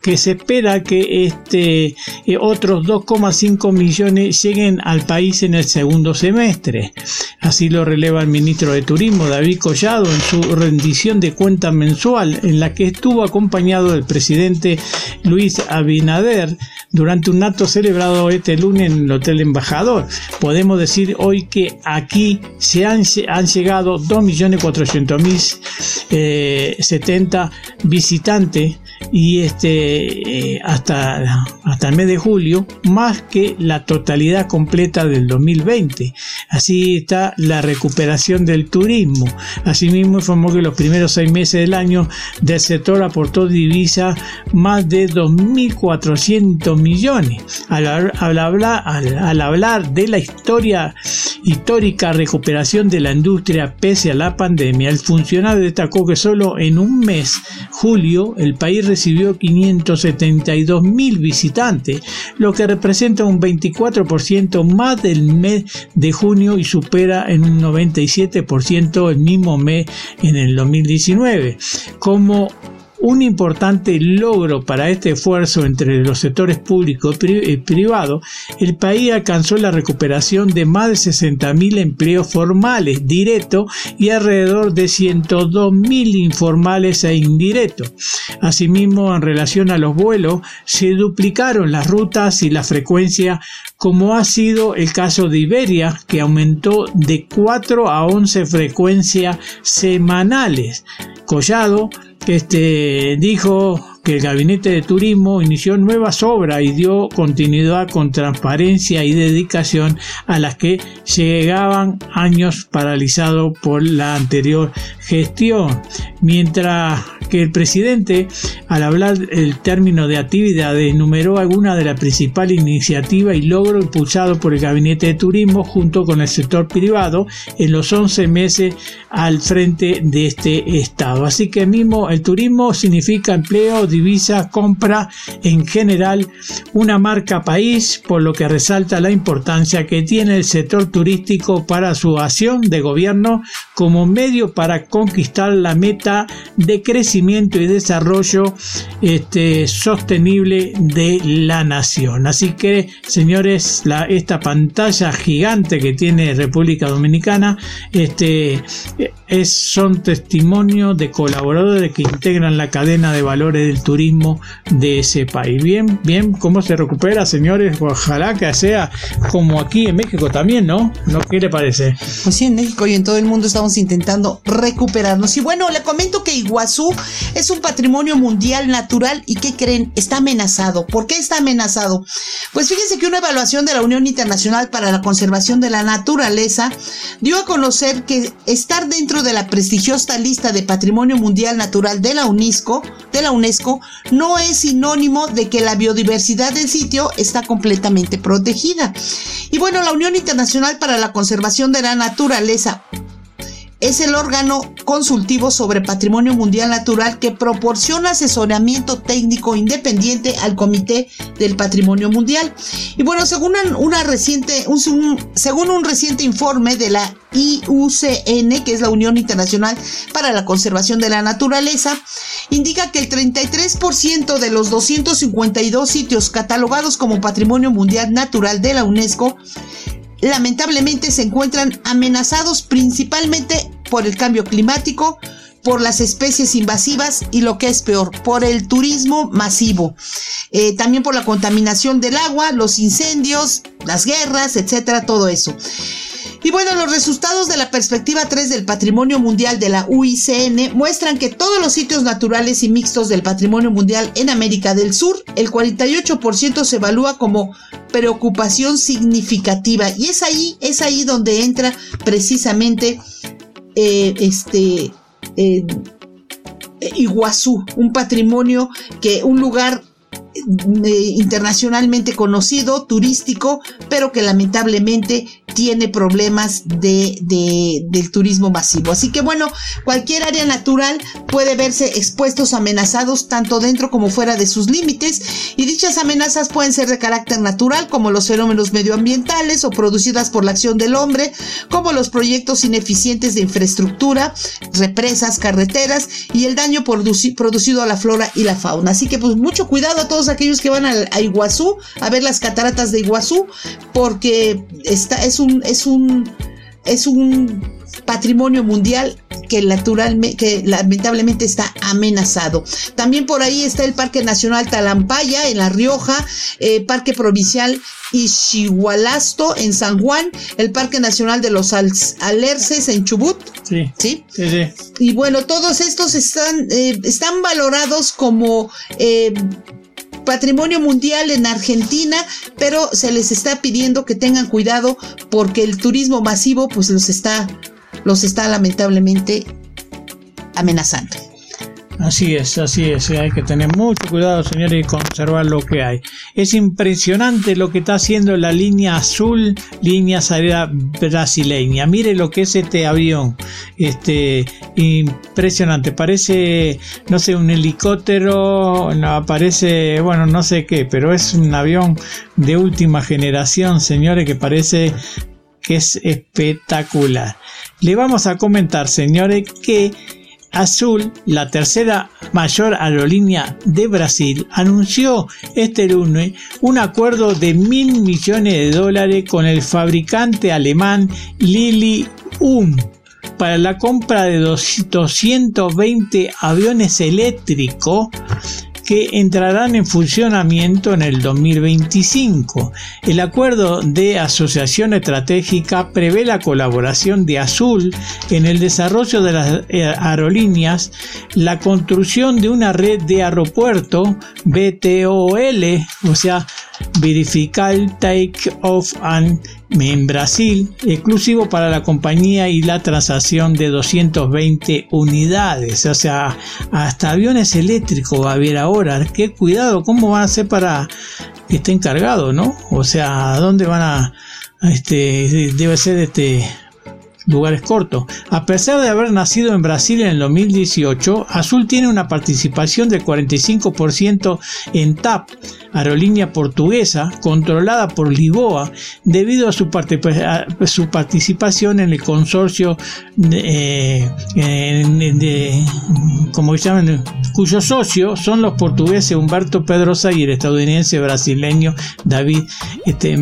que se espera que este, eh, otros 2,5 millones lleguen al país en el segundo semestre. Así lo releva el ministro de Turismo, David Collado, en su rendición de cuenta mensual, en la que estuvo acompañado del presidente Luis Abinader durante un acto celebrado este lunes en el Hotel Embajador. Podemos decir hoy que aquí se han, han llegado 2.400.070 eh, visitantes y este eh, hasta, hasta el mes de julio más que la totalidad completa del 2020. Así está la recuperación del turismo. Asimismo informó que los primeros seis meses del año del sector aportó divisa más de 2.400 millones. Al, hablar, al hablar de la historia histórica recuperación de la industria pese a la pandemia, el funcionario destacó que solo en un mes, julio, el país recibió 572 mil visitantes, lo que representa un 24% más del mes de junio y supera en un 97% el mismo mes en el 2019. Como un importante logro para este esfuerzo entre los sectores público y privado, el país alcanzó la recuperación de más de 60.000 empleos formales directos y alrededor de 102.000 informales e indirectos. Asimismo, en relación a los vuelos, se duplicaron las rutas y la frecuencia, como ha sido el caso de Iberia, que aumentó de 4 a 11 frecuencias semanales. Collado este, dijo que el Gabinete de Turismo inició nuevas obras y dio continuidad con transparencia y dedicación a las que llegaban años paralizados por la anterior gestión. Mientras que el presidente, al hablar el término de actividad, enumeró algunas de las principales iniciativas y logros impulsados por el Gabinete de Turismo junto con el sector privado en los 11 meses al frente de este Estado. Así que mismo el turismo significa empleo, divisa, compra en general, una marca país, por lo que resalta la importancia que tiene el sector turístico para su acción de gobierno como medio para conquistar la meta de crecimiento y desarrollo este, sostenible de la nación. Así que, señores, la, esta pantalla gigante que tiene República Dominicana este, es, son testimonios de colaboradores que integran la cadena de valores del turismo de ese país. Bien, bien, ¿cómo se recupera, señores? Ojalá que sea como aquí en México también, ¿no? ¿No qué le parece? Pues sí, en México y en todo el mundo estamos intentando recuperarnos. Y bueno, le comento que Iguazú es un patrimonio mundial natural y ¿qué creen? Está amenazado. ¿Por qué está amenazado? Pues fíjense que una evaluación de la Unión Internacional para la Conservación de la Naturaleza dio a conocer que estar dentro de la prestigiosa lista de Patrimonio Mundial Natural de la UNESCO, de la UNESCO no es sinónimo de que la biodiversidad del sitio está completamente protegida. Y bueno, la Unión Internacional para la Conservación de la Naturaleza es el órgano consultivo sobre patrimonio mundial natural que proporciona asesoramiento técnico independiente al Comité del Patrimonio Mundial. Y bueno, según reciente, un, según un reciente informe de la IUCN, que es la Unión Internacional para la Conservación de la Naturaleza, indica que el 33% de los 252 sitios catalogados como Patrimonio Mundial Natural de la UNESCO lamentablemente se encuentran amenazados principalmente por el cambio climático, por las especies invasivas y lo que es peor, por el turismo masivo. Eh, también por la contaminación del agua, los incendios, las guerras, etcétera, todo eso. Y bueno, los resultados de la perspectiva 3 del Patrimonio Mundial de la UICN muestran que todos los sitios naturales y mixtos del Patrimonio Mundial en América del Sur, el 48% se evalúa como preocupación significativa. Y es ahí, es ahí donde entra precisamente eh, este eh, Iguazú, un patrimonio que un lugar eh, internacionalmente conocido, turístico, pero que lamentablemente tiene problemas de, del turismo masivo. Así que bueno, cualquier área natural puede verse expuestos amenazados tanto dentro como fuera de sus límites y dichas amenazas pueden ser de carácter natural como los fenómenos medioambientales o producidas por la acción del hombre, como los proyectos ineficientes de infraestructura, represas, carreteras y el daño producido a la flora y la fauna. Así que pues mucho cuidado a todos aquellos que van a, Iguazú a ver las cataratas de Iguazú, porque está, es un, es un, es un patrimonio mundial que, naturalmente, que lamentablemente está amenazado. También por ahí está el Parque Nacional Talampaya en La Rioja, eh, Parque Provincial Ixigualasto en San Juan, el Parque Nacional de los Alerces en Chubut. Sí. ¿Sí? Y bueno, todos estos están, eh, están valorados como eh, patrimonio mundial en Argentina, pero se les está pidiendo que tengan cuidado porque el turismo masivo pues los está los está lamentablemente amenazando. Así es, así es. Hay que tener mucho cuidado, señores, y conservar lo que hay. Es impresionante lo que está haciendo la línea azul, línea aérea brasileña. Mire lo que es este avión. Este, impresionante. Parece, no sé, un helicóptero, no, parece, bueno, no sé qué, pero es un avión de última generación, señores, que parece que es espectacular. Le vamos a comentar, señores, que Azul, la tercera mayor aerolínea de Brasil, anunció este lunes un acuerdo de mil millones de dólares con el fabricante alemán Lili Un para la compra de 220 aviones eléctricos que entrarán en funcionamiento en el 2025. El acuerdo de asociación estratégica prevé la colaboración de Azul en el desarrollo de las eh, aerolíneas, la construcción de una red de aeropuerto BTOL, o sea, Verificar Take Off and en Brasil, exclusivo para la compañía y la transacción de 220 unidades. O sea, hasta aviones eléctricos va a haber ahora. Qué cuidado, ¿cómo van a hacer para que estén cargados, no? O sea, ¿dónde van a, este, debe ser este, lugares cortos. A pesar de haber nacido en Brasil en el 2018, Azul tiene una participación del 45% en TAP, aerolínea portuguesa controlada por Lisboa, debido a su, participación en el consorcio de, eh, llaman, cuyos socios son los portugueses Humberto Pedrosa y el estadounidense brasileño David este,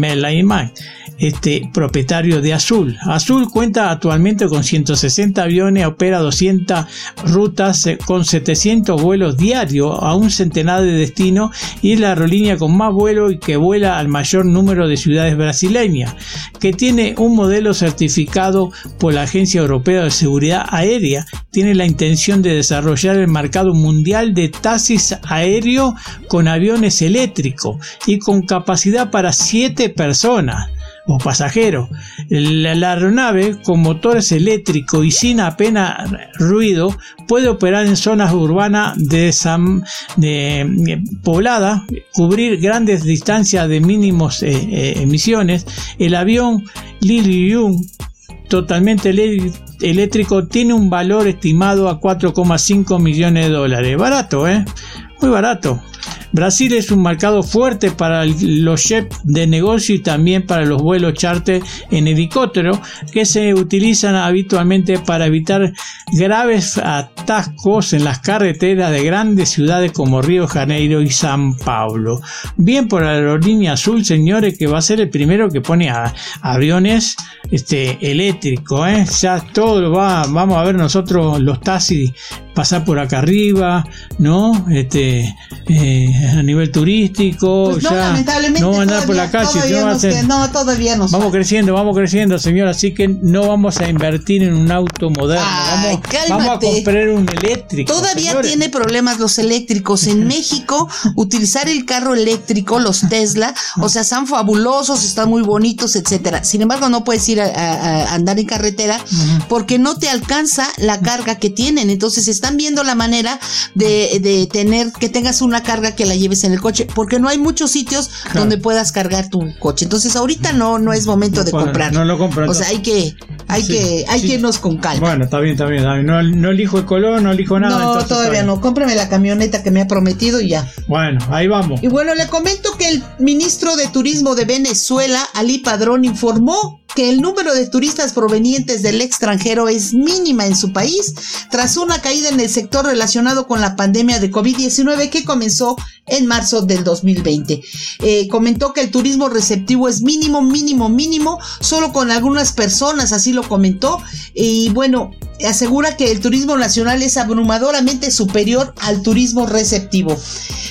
este, propietario de Azul. Azul cuenta actualmente con 160 aviones, opera 200 rutas eh, con 700 vuelos diarios a un centenar de destinos y es la aerolínea con más vuelo y que vuela al mayor número de ciudades brasileñas, que tiene un modelo certificado por la Agencia Europea de Seguridad Aérea. Tiene la intención de desarrollar el mercado mundial de taxis aéreo con aviones eléctricos y con capacidad para 7 personas o pasajero. La, aeronave con motores eléctricos y sin apenas ruido puede operar en zonas urbanas de, de, poblada, cubrir grandes distancias de mínimos eh, eh, emisiones. El avión Lilium totalmente eléctrico tiene un valor estimado a 4,5 millones de dólares. Barato, ¿eh? Muy barato. Brasil es un mercado fuerte para los jets de negocio y también para los vuelos charter en helicóptero que se utilizan habitualmente para evitar graves atascos en las carreteras de grandes ciudades como Río Janeiro y San Paulo. Bien por la aerolínea azul, señores, que va a ser el primero que pone aviones este, eléctricos. ¿eh? Ya todo va, vamos a ver nosotros los taxis pasar por acá arriba, ¿no? Este, eh, (laughs) a nivel turístico, Pues no, ya lamentablemente no andar por la todavía- calle, no a no, todavía nos Vamos creciendo, vamos creciendo, señor, así que no vamos a invertir en un auto moderno, Ay, vamos, vamos a comprar un eléctrico. Todavía señores. tiene problemas los eléctricos. En (laughs) México, utilizar el carro eléctrico, los Tesla, o sea, son fabulosos, están muy bonitos, etcétera. Sin embargo, no puedes ir a, a- a andar en carretera porque no te alcanza la carga que tienen. Entonces, están viendo la manera de, de tener que tengas una carga que la lleves en el coche, porque no hay muchos sitios Claro. donde puedas cargar tu coche. Entonces, ahorita no, no es momento No de comprar. no lo compro, O sea, hay que, hay Sí, que, hay sí. que irnos con calma. Bueno, está bien, está bien. está bien. No, no elijo el color, no elijo nada. no, todavía no. Cómprame la camioneta que me ha prometido y ya. Bueno, ahí vamos. Y bueno, le comento que el ministro de Turismo de Venezuela, Ali Padrón, informó que el número de turistas provenientes del extranjero es mínima en su país tras una caída en el sector relacionado con la pandemia de COVID-19 que comenzó en marzo del 2020. Eh, comentó que el turismo receptivo es mínimo, mínimo, mínimo, solo con algunas personas, así lo comentó. Y bueno, asegura que el turismo nacional es abrumadoramente superior al turismo receptivo.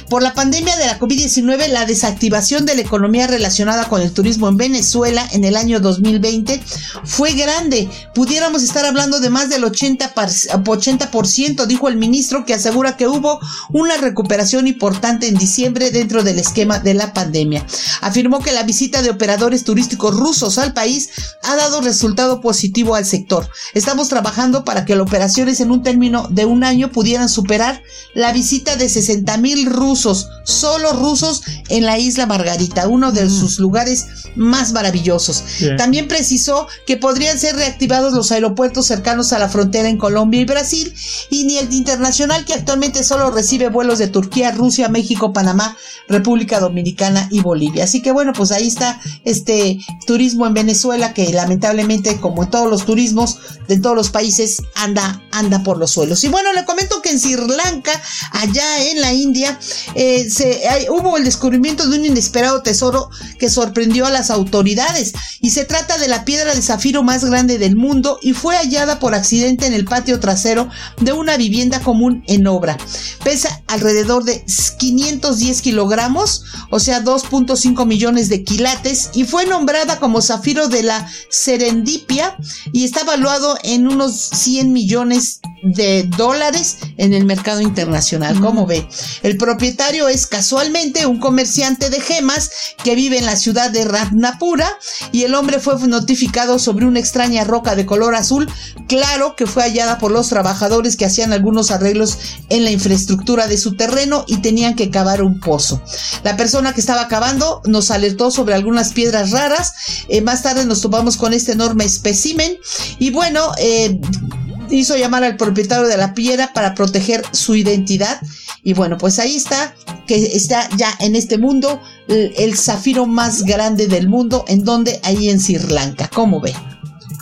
Por la pandemia de la COVID-19, la desactivación de la economía relacionada con el turismo en Venezuela en el año 2020 fue grande. Pudiéramos estar hablando de más del 80%, par- 80% dijo el ministro, que asegura que hubo una recuperación importante en diciembre dentro del esquema de la pandemia. Afirmó que la visita de operadores turísticos rusos al país ha dado resultado positivo al sector. Estamos trabajando para que las operaciones en un término de un año pudieran superar la visita de 60 mil rusos, solo rusos, en la isla Margarita, uno de sus lugares más maravillosos. Bien. También precisó que podrían ser reactivados los aeropuertos cercanos a la frontera en Colombia y Brasil y ni el internacional que actualmente solo recibe vuelos de Turquía, Rusia, México, Panamá, República Dominicana y Bolivia. Así que bueno, pues ahí está este turismo en Venezuela que lamentablemente como en todos los turismos de todos los países anda anda por los suelos. Y bueno, le comento que en Sri Lanka, allá en la India, eh, se, hubo el descubrimiento de un inesperado tesoro que sorprendió a las autoridades y se trata de la piedra de zafiro más grande del mundo y fue hallada por accidente en el patio trasero de una vivienda común en obra. Pesa alrededor de 510 kilogramos, o sea 2.5 millones de quilates y fue nombrada como zafiro de la serendipia y está valuado en unos 100 millones de dólares en el mercado internacional. ¿Cómo ve? El propietario es casualmente un comerciante de gemas que vive en la ciudad de Ratnapura y el hombre fue notificado sobre una extraña roca de color azul claro que fue hallada por los trabajadores que hacían algunos arreglos en la infraestructura de su terreno y tenían que cavar un pozo. La persona que estaba cavando nos alertó sobre algunas piedras raras. Eh, más tarde nos topamos con este enorme espécimen y bueno, eh, hizo llamar al propietario de la piedra para proteger su identidad. Y bueno, pues ahí está, que está ya en este mundo el, zafiro más grande del mundo, en donde ahí en Sri Lanka. ¿Cómo ve?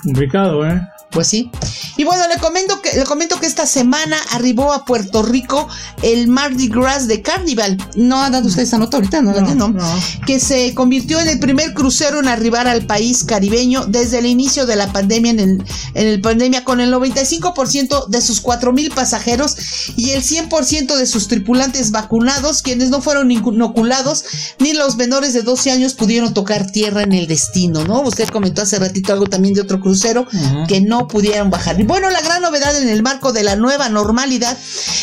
Complicado, ¿eh? Pues sí. Y bueno, le comento que le comento que esta semana arribó a Puerto Rico el Mardi Gras de Carnival. No ha dado usted esa nota ahorita, no, No, no. no. Que se convirtió en el primer crucero en arribar al país caribeño desde el inicio de la pandemia en el, en el pandemia con el 95% de sus 4000 pasajeros y el 100% de sus tripulantes vacunados, quienes no fueron inoculados ni los menores de 12 años pudieron tocar tierra en el destino, ¿no? Usted comentó hace ratito algo también de otro crucero que no pudieron bajar. Y bueno, la gran novedad en el marco de la nueva normalidad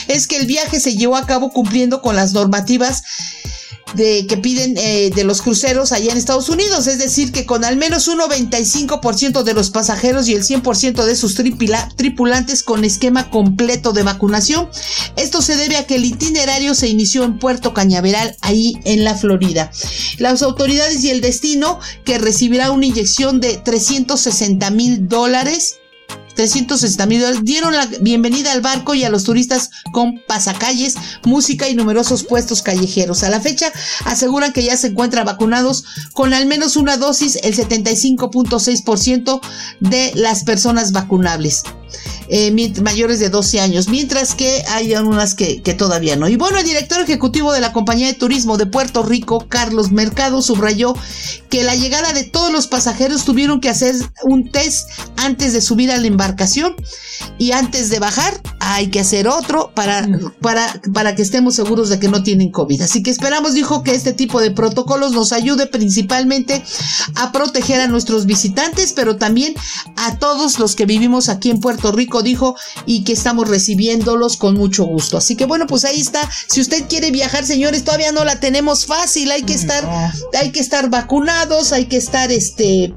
es que el viaje se llevó a cabo cumpliendo con las normativas que piden eh, de los cruceros allá en Estados Unidos, es decir, que con al menos un 95% de los pasajeros y el 100% de sus tripulantes con esquema completo de vacunación. Esto se debe a que el itinerario se inició en Puerto Cañaveral, ahí en la Florida. Las autoridades y el destino que recibirá una inyección de 360 mil dólares 360 mil dólares, dieron la bienvenida al barco y a los turistas con pasacalles, música y numerosos puestos callejeros. A la fecha aseguran que ya se encuentran vacunados con al menos una dosis el 75.6% de las personas vacunables. Eh, mayores de 12 años, mientras que hay unas que, que todavía no. Y bueno, el director ejecutivo de la compañía de turismo de Puerto Rico, Carlos Mercado, subrayó que la llegada de todos los pasajeros tuvieron que hacer un test antes de subir a la embarcación y antes de bajar hay que hacer otro para, para, para que estemos seguros de que no tienen COVID. Así que esperamos, dijo, que este tipo de protocolos nos ayude principalmente a proteger a nuestros visitantes, pero también a todos los que vivimos aquí en Puerto Rico, dijo, y que estamos recibiéndolos con mucho gusto. Así que bueno, pues ahí está. Si usted quiere viajar, señores, todavía no la tenemos fácil. Hay que estar, hay que estar vacunados, hay que estar, este,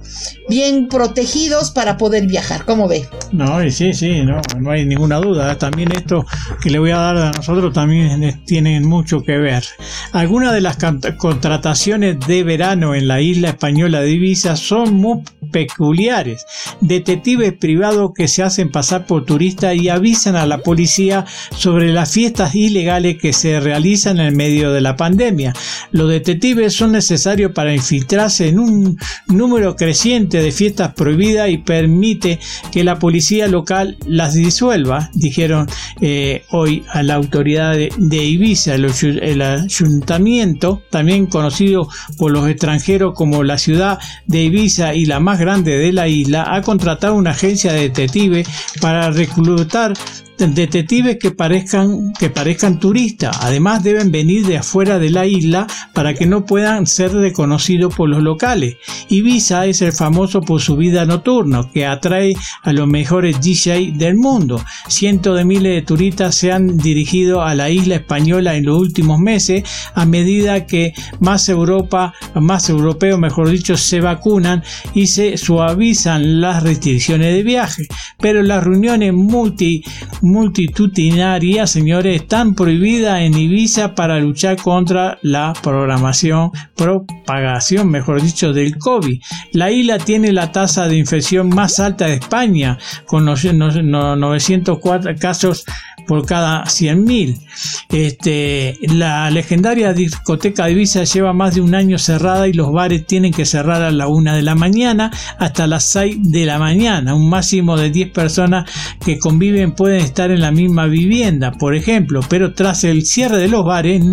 bien protegidos para poder viajar. ¿Cómo ve? No, sí, sí, no, no hay ninguna duda. También esto que le voy a dar a nosotros también tienen mucho que ver. Algunas de las contrataciones de verano en la isla española de Ibiza son muy peculiares. Detectives privados que se hacen pasar por turistas y avisan a la policía sobre las fiestas ilegales que se realizan en medio de la pandemia. Los detectives son necesarios para infiltrarse en un número creciente de fiestas prohibidas y permite que la policía local las disuelva, dijeron eh, hoy a la autoridad de, Ibiza, el, el ayuntamiento, también conocido por los extranjeros como la ciudad de Ibiza y la más grande de la isla, ha contratado una agencia de detectives para reclutar detectives que parezcan, que parezcan turistas. Además deben venir de afuera de la isla para que no puedan ser reconocidos por los locales. Ibiza es el famoso por su vida nocturna que atrae a los mejores DJ del mundo. Cientos de miles de turistas se han dirigido a la isla española en los últimos meses a medida que más Europa, más europeos mejor dicho, se vacunan y se suavizan las restricciones de viaje. Pero las reuniones multi multitudinaria, señores, están prohibida en Ibiza para luchar contra la programación, propagación, mejor dicho, del COVID. La isla tiene la tasa de infección más alta de España, con 904 casos por cada 100.000. Este, la legendaria discoteca de Ibiza lleva más de un año cerrada y los bares tienen que cerrar a la una de la mañana hasta las 6 de la mañana. Un máximo de 10 personas que conviven pueden estar en la misma vivienda, por ejemplo, pero tras el cierre de los bares,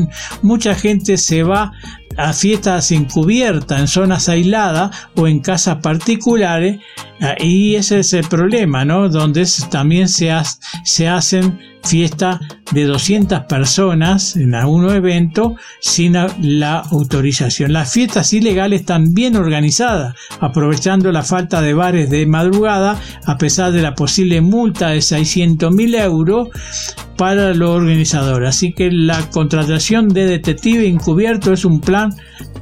mucha gente se va a fiestas encubiertas en zonas aisladas o en casas particulares y ese es el problema, ¿no? Donde también se, hacen fiesta de 200 personas en algún evento sin la autorización. Las fiestas ilegales están bien organizadas, aprovechando la falta de bares de madrugada, a pesar de la posible multa de 600 mil euros para los organizadores. Así que la contratación de detective encubierto es un plan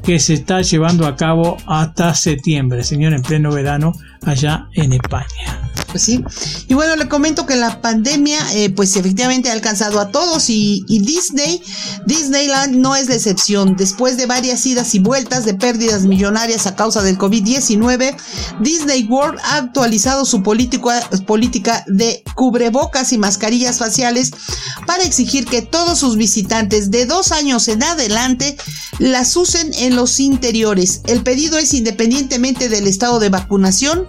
que se está llevando a cabo hasta septiembre, señor, en pleno verano allá en España. Pues sí. Y bueno, le comento que la pandemia, eh, pues efectivamente ha alcanzado a todos y, Disney, Disneyland no es la excepción. Después de varias idas y vueltas de pérdidas millonarias a causa del COVID-19, Disney World ha actualizado su política, política de cubrebocas y mascarillas faciales para exigir que todos sus visitantes de dos años en adelante las usen en los interiores. El pedido es independientemente del estado de vacunación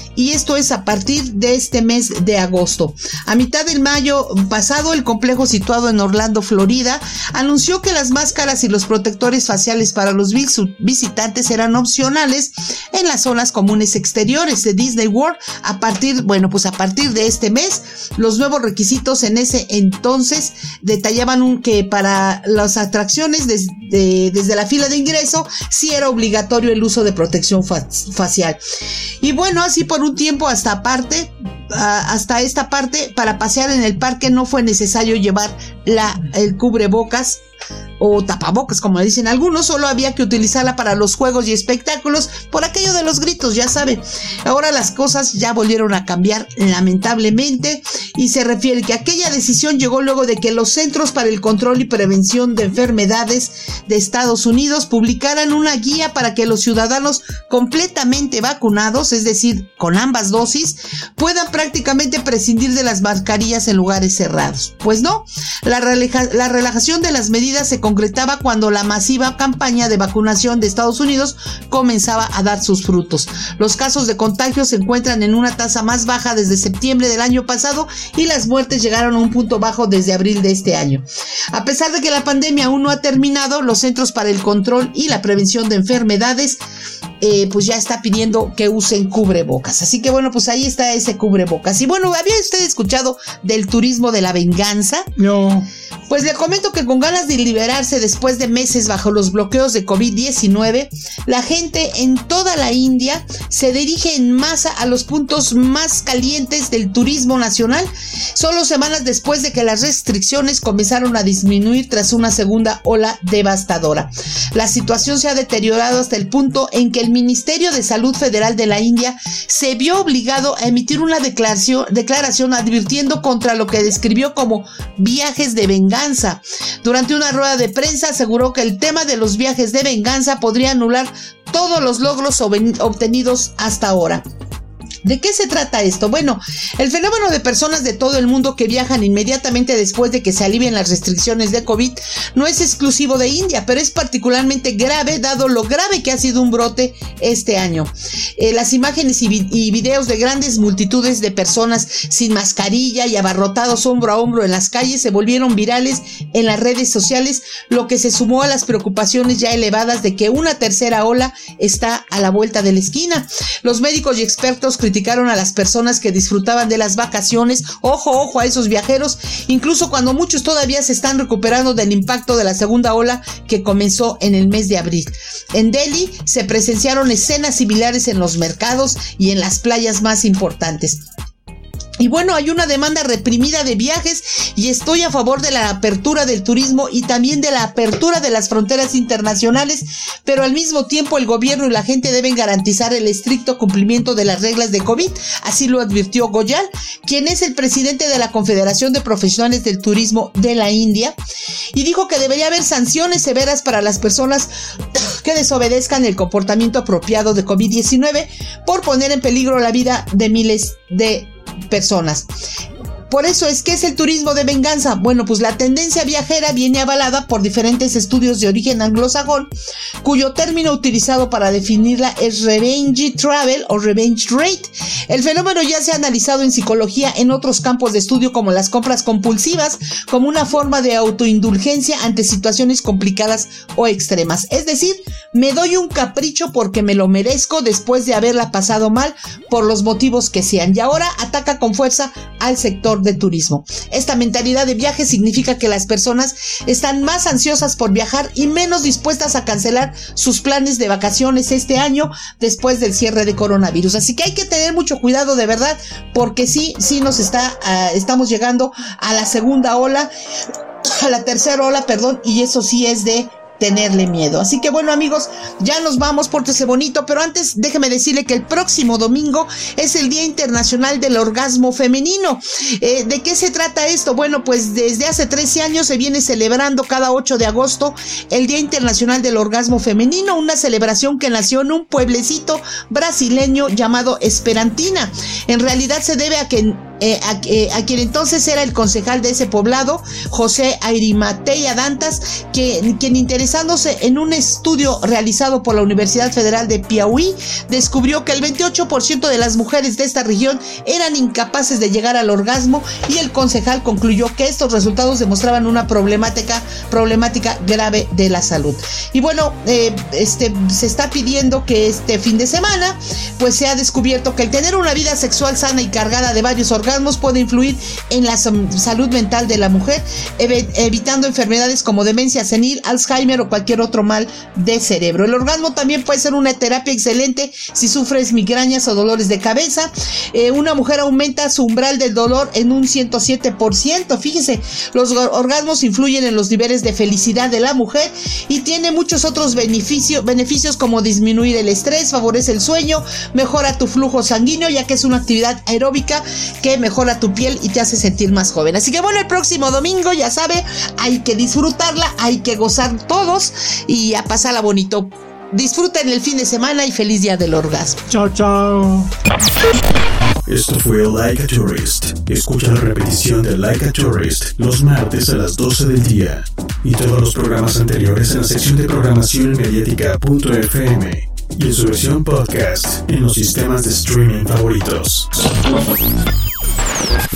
y esto es a partir de este mes de agosto. A mitad del mayo pasado, el complejo situado en Orlando, Florida, anunció que las máscaras y los protectores faciales para los visitantes serán opcionales en las zonas comunes exteriores de Disney World a partir, bueno, pues a partir de este mes, los nuevos requisitos en ese entonces detallaban que para las atracciones desde la fila de ingreso sí era obligatorio el uso de protección facial. Y bueno, así por un tiempo hasta aparte, hasta esta parte, para pasear en el parque no fue necesario llevar la, el cubrebocas o tapabocas, como dicen algunos, solo había que utilizarla para los juegos y espectáculos por aquello de los gritos, ya saben. Ahora las cosas ya volvieron a cambiar lamentablemente y se refiere que aquella decisión llegó luego de que los Centros para el Control y Prevención de Enfermedades de Estados Unidos publicaran una guía para que los ciudadanos completamente vacunados, es decir, con ambas dosis, puedan prácticamente prescindir de las mascarillas en lugares cerrados. Pues no, la, la relajación de las medidas se concretaba cuando la masiva campaña de vacunación de Estados Unidos comenzaba a dar sus frutos. Los casos de contagio se encuentran en una tasa más baja desde septiembre del año pasado y las muertes llegaron a un punto bajo desde abril de este año. A pesar de que la pandemia aún no ha terminado, los Centros para el Control y la Prevención de Enfermedades eh, pues ya está pidiendo que usen cubrebocas. Así que bueno, pues ahí está ese cubrebocas. Y bueno, ¿había usted escuchado del turismo de la venganza? No. Pues le comento que con ganas de liberarse después de meses bajo los bloqueos de COVID-19, la gente en toda la India se dirige en masa a los puntos más calientes del turismo nacional, solo semanas después de que las restricciones comenzaron a disminuir tras una segunda ola devastadora. La situación se ha deteriorado hasta el punto en que el Ministerio de Salud Federal de la India se vio obligado a emitir una declaración, declaración advirtiendo contra lo que describió como viajes de venganza durante una rueda de prensa aseguró que el tema de los viajes de venganza podría anular todos los logros obtenidos hasta ahora. ¿De qué se trata esto? Bueno, el fenómeno de personas de todo el mundo que viajan inmediatamente después de que se alivien las restricciones de COVID no es exclusivo de India, pero es particularmente grave dado lo grave que ha sido un brote este año. Eh, las imágenes y, y, videos de grandes multitudes de personas sin mascarilla y abarrotados hombro a hombro en las calles se volvieron virales en las redes sociales, lo que se sumó a las preocupaciones ya elevadas de que una tercera ola está a la vuelta de la esquina. Los médicos y expertos criticaron a las personas que disfrutaban de las vacaciones, ojo, ojo a esos viajeros, incluso cuando muchos todavía se están recuperando del impacto de la segunda ola que comenzó en el mes de abril. En Delhi se presenciaron escenas similares en los mercados y en las playas más importantes. Y bueno, hay una demanda reprimida de viajes y estoy a favor de la apertura del turismo y también de la apertura de las fronteras internacionales, pero al mismo tiempo el gobierno y la gente deben garantizar el estricto cumplimiento de las reglas de COVID, así lo advirtió Goyal, quien es el presidente de la Confederación de Profesionales del Turismo de la India, y dijo que debería haber sanciones severas para las personas (clears throat) que desobedezcan el comportamiento apropiado de COVID-19 por poner en peligro la vida de miles de personas. Por eso es que es el turismo de venganza. Bueno, pues la tendencia viajera viene avalada por diferentes estudios de origen anglosajón, cuyo término utilizado para definirla es revenge travel o revenge rate. El fenómeno ya se ha analizado en psicología en otros campos de estudio como las compras compulsivas, como una forma de autoindulgencia ante situaciones complicadas o extremas. Es decir, me doy un capricho porque me lo merezco después de haberla pasado mal por los motivos que sean. Y ahora ataca con fuerza al sector de turismo. Esta mentalidad de viaje significa que las personas están más ansiosas por viajar y menos dispuestas a cancelar sus planes de vacaciones este año después del cierre de coronavirus. Así que hay que tener mucho cuidado de verdad porque sí, sí nos está, ah, estamos llegando a la segunda ola, a la tercera ola, perdón, y eso sí es de tenerle miedo. Así que bueno amigos, ya nos vamos, pórtese bonito, pero antes déjeme decirle que el próximo domingo es el Día Internacional del Orgasmo Femenino. Eh, ¿De qué se trata esto? Bueno, pues desde hace 13 años se viene celebrando cada 8 de agosto el Día Internacional del Orgasmo Femenino, una celebración que nació en un pueblecito brasileño llamado Esperantina. En realidad se debe a que eh, eh, a, quien entonces era el concejal de ese poblado, José Airimateya Dantas, quien interesándose en un estudio realizado por la Universidad Federal de Piauí, descubrió que el 28% de las mujeres de esta región eran incapaces de llegar al orgasmo y el concejal concluyó que estos resultados demostraban una problemática, problemática grave de la salud. Y bueno, eh, este, se está pidiendo que este fin de semana, pues se ha descubierto que el tener una vida sexual sana y cargada de varios orgasmos puede influir en la salud mental de la mujer, evitando enfermedades como demencia senil, Alzheimer o cualquier otro mal de cerebro. El orgasmo también puede ser una terapia excelente si sufres migrañas o dolores de cabeza. Eh, una mujer aumenta su umbral del dolor en un 107%. Fíjese, los orgasmos influyen en los niveles de felicidad de la mujer y tiene muchos otros beneficios, beneficios como disminuir el estrés, favorece el sueño, mejora tu flujo sanguíneo ya que es una actividad aeróbica que mejora tu piel y te hace sentir más joven. Así que bueno, el próximo domingo, ya sabe, hay que disfrutarla, hay que gozar todos y a pasarla bonito. Disfruten el fin de semana y feliz día del orgasmo. Chao, chao. Esto fue Like a Tourist. Escucha la repetición de Like a Tourist los martes a las 12 del día y todos los programas anteriores en la sección de programación mediática.fm y en su versión podcast en los sistemas de streaming favoritos.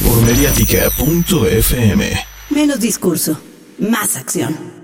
por mediática.fm. Menos discurso, más acción.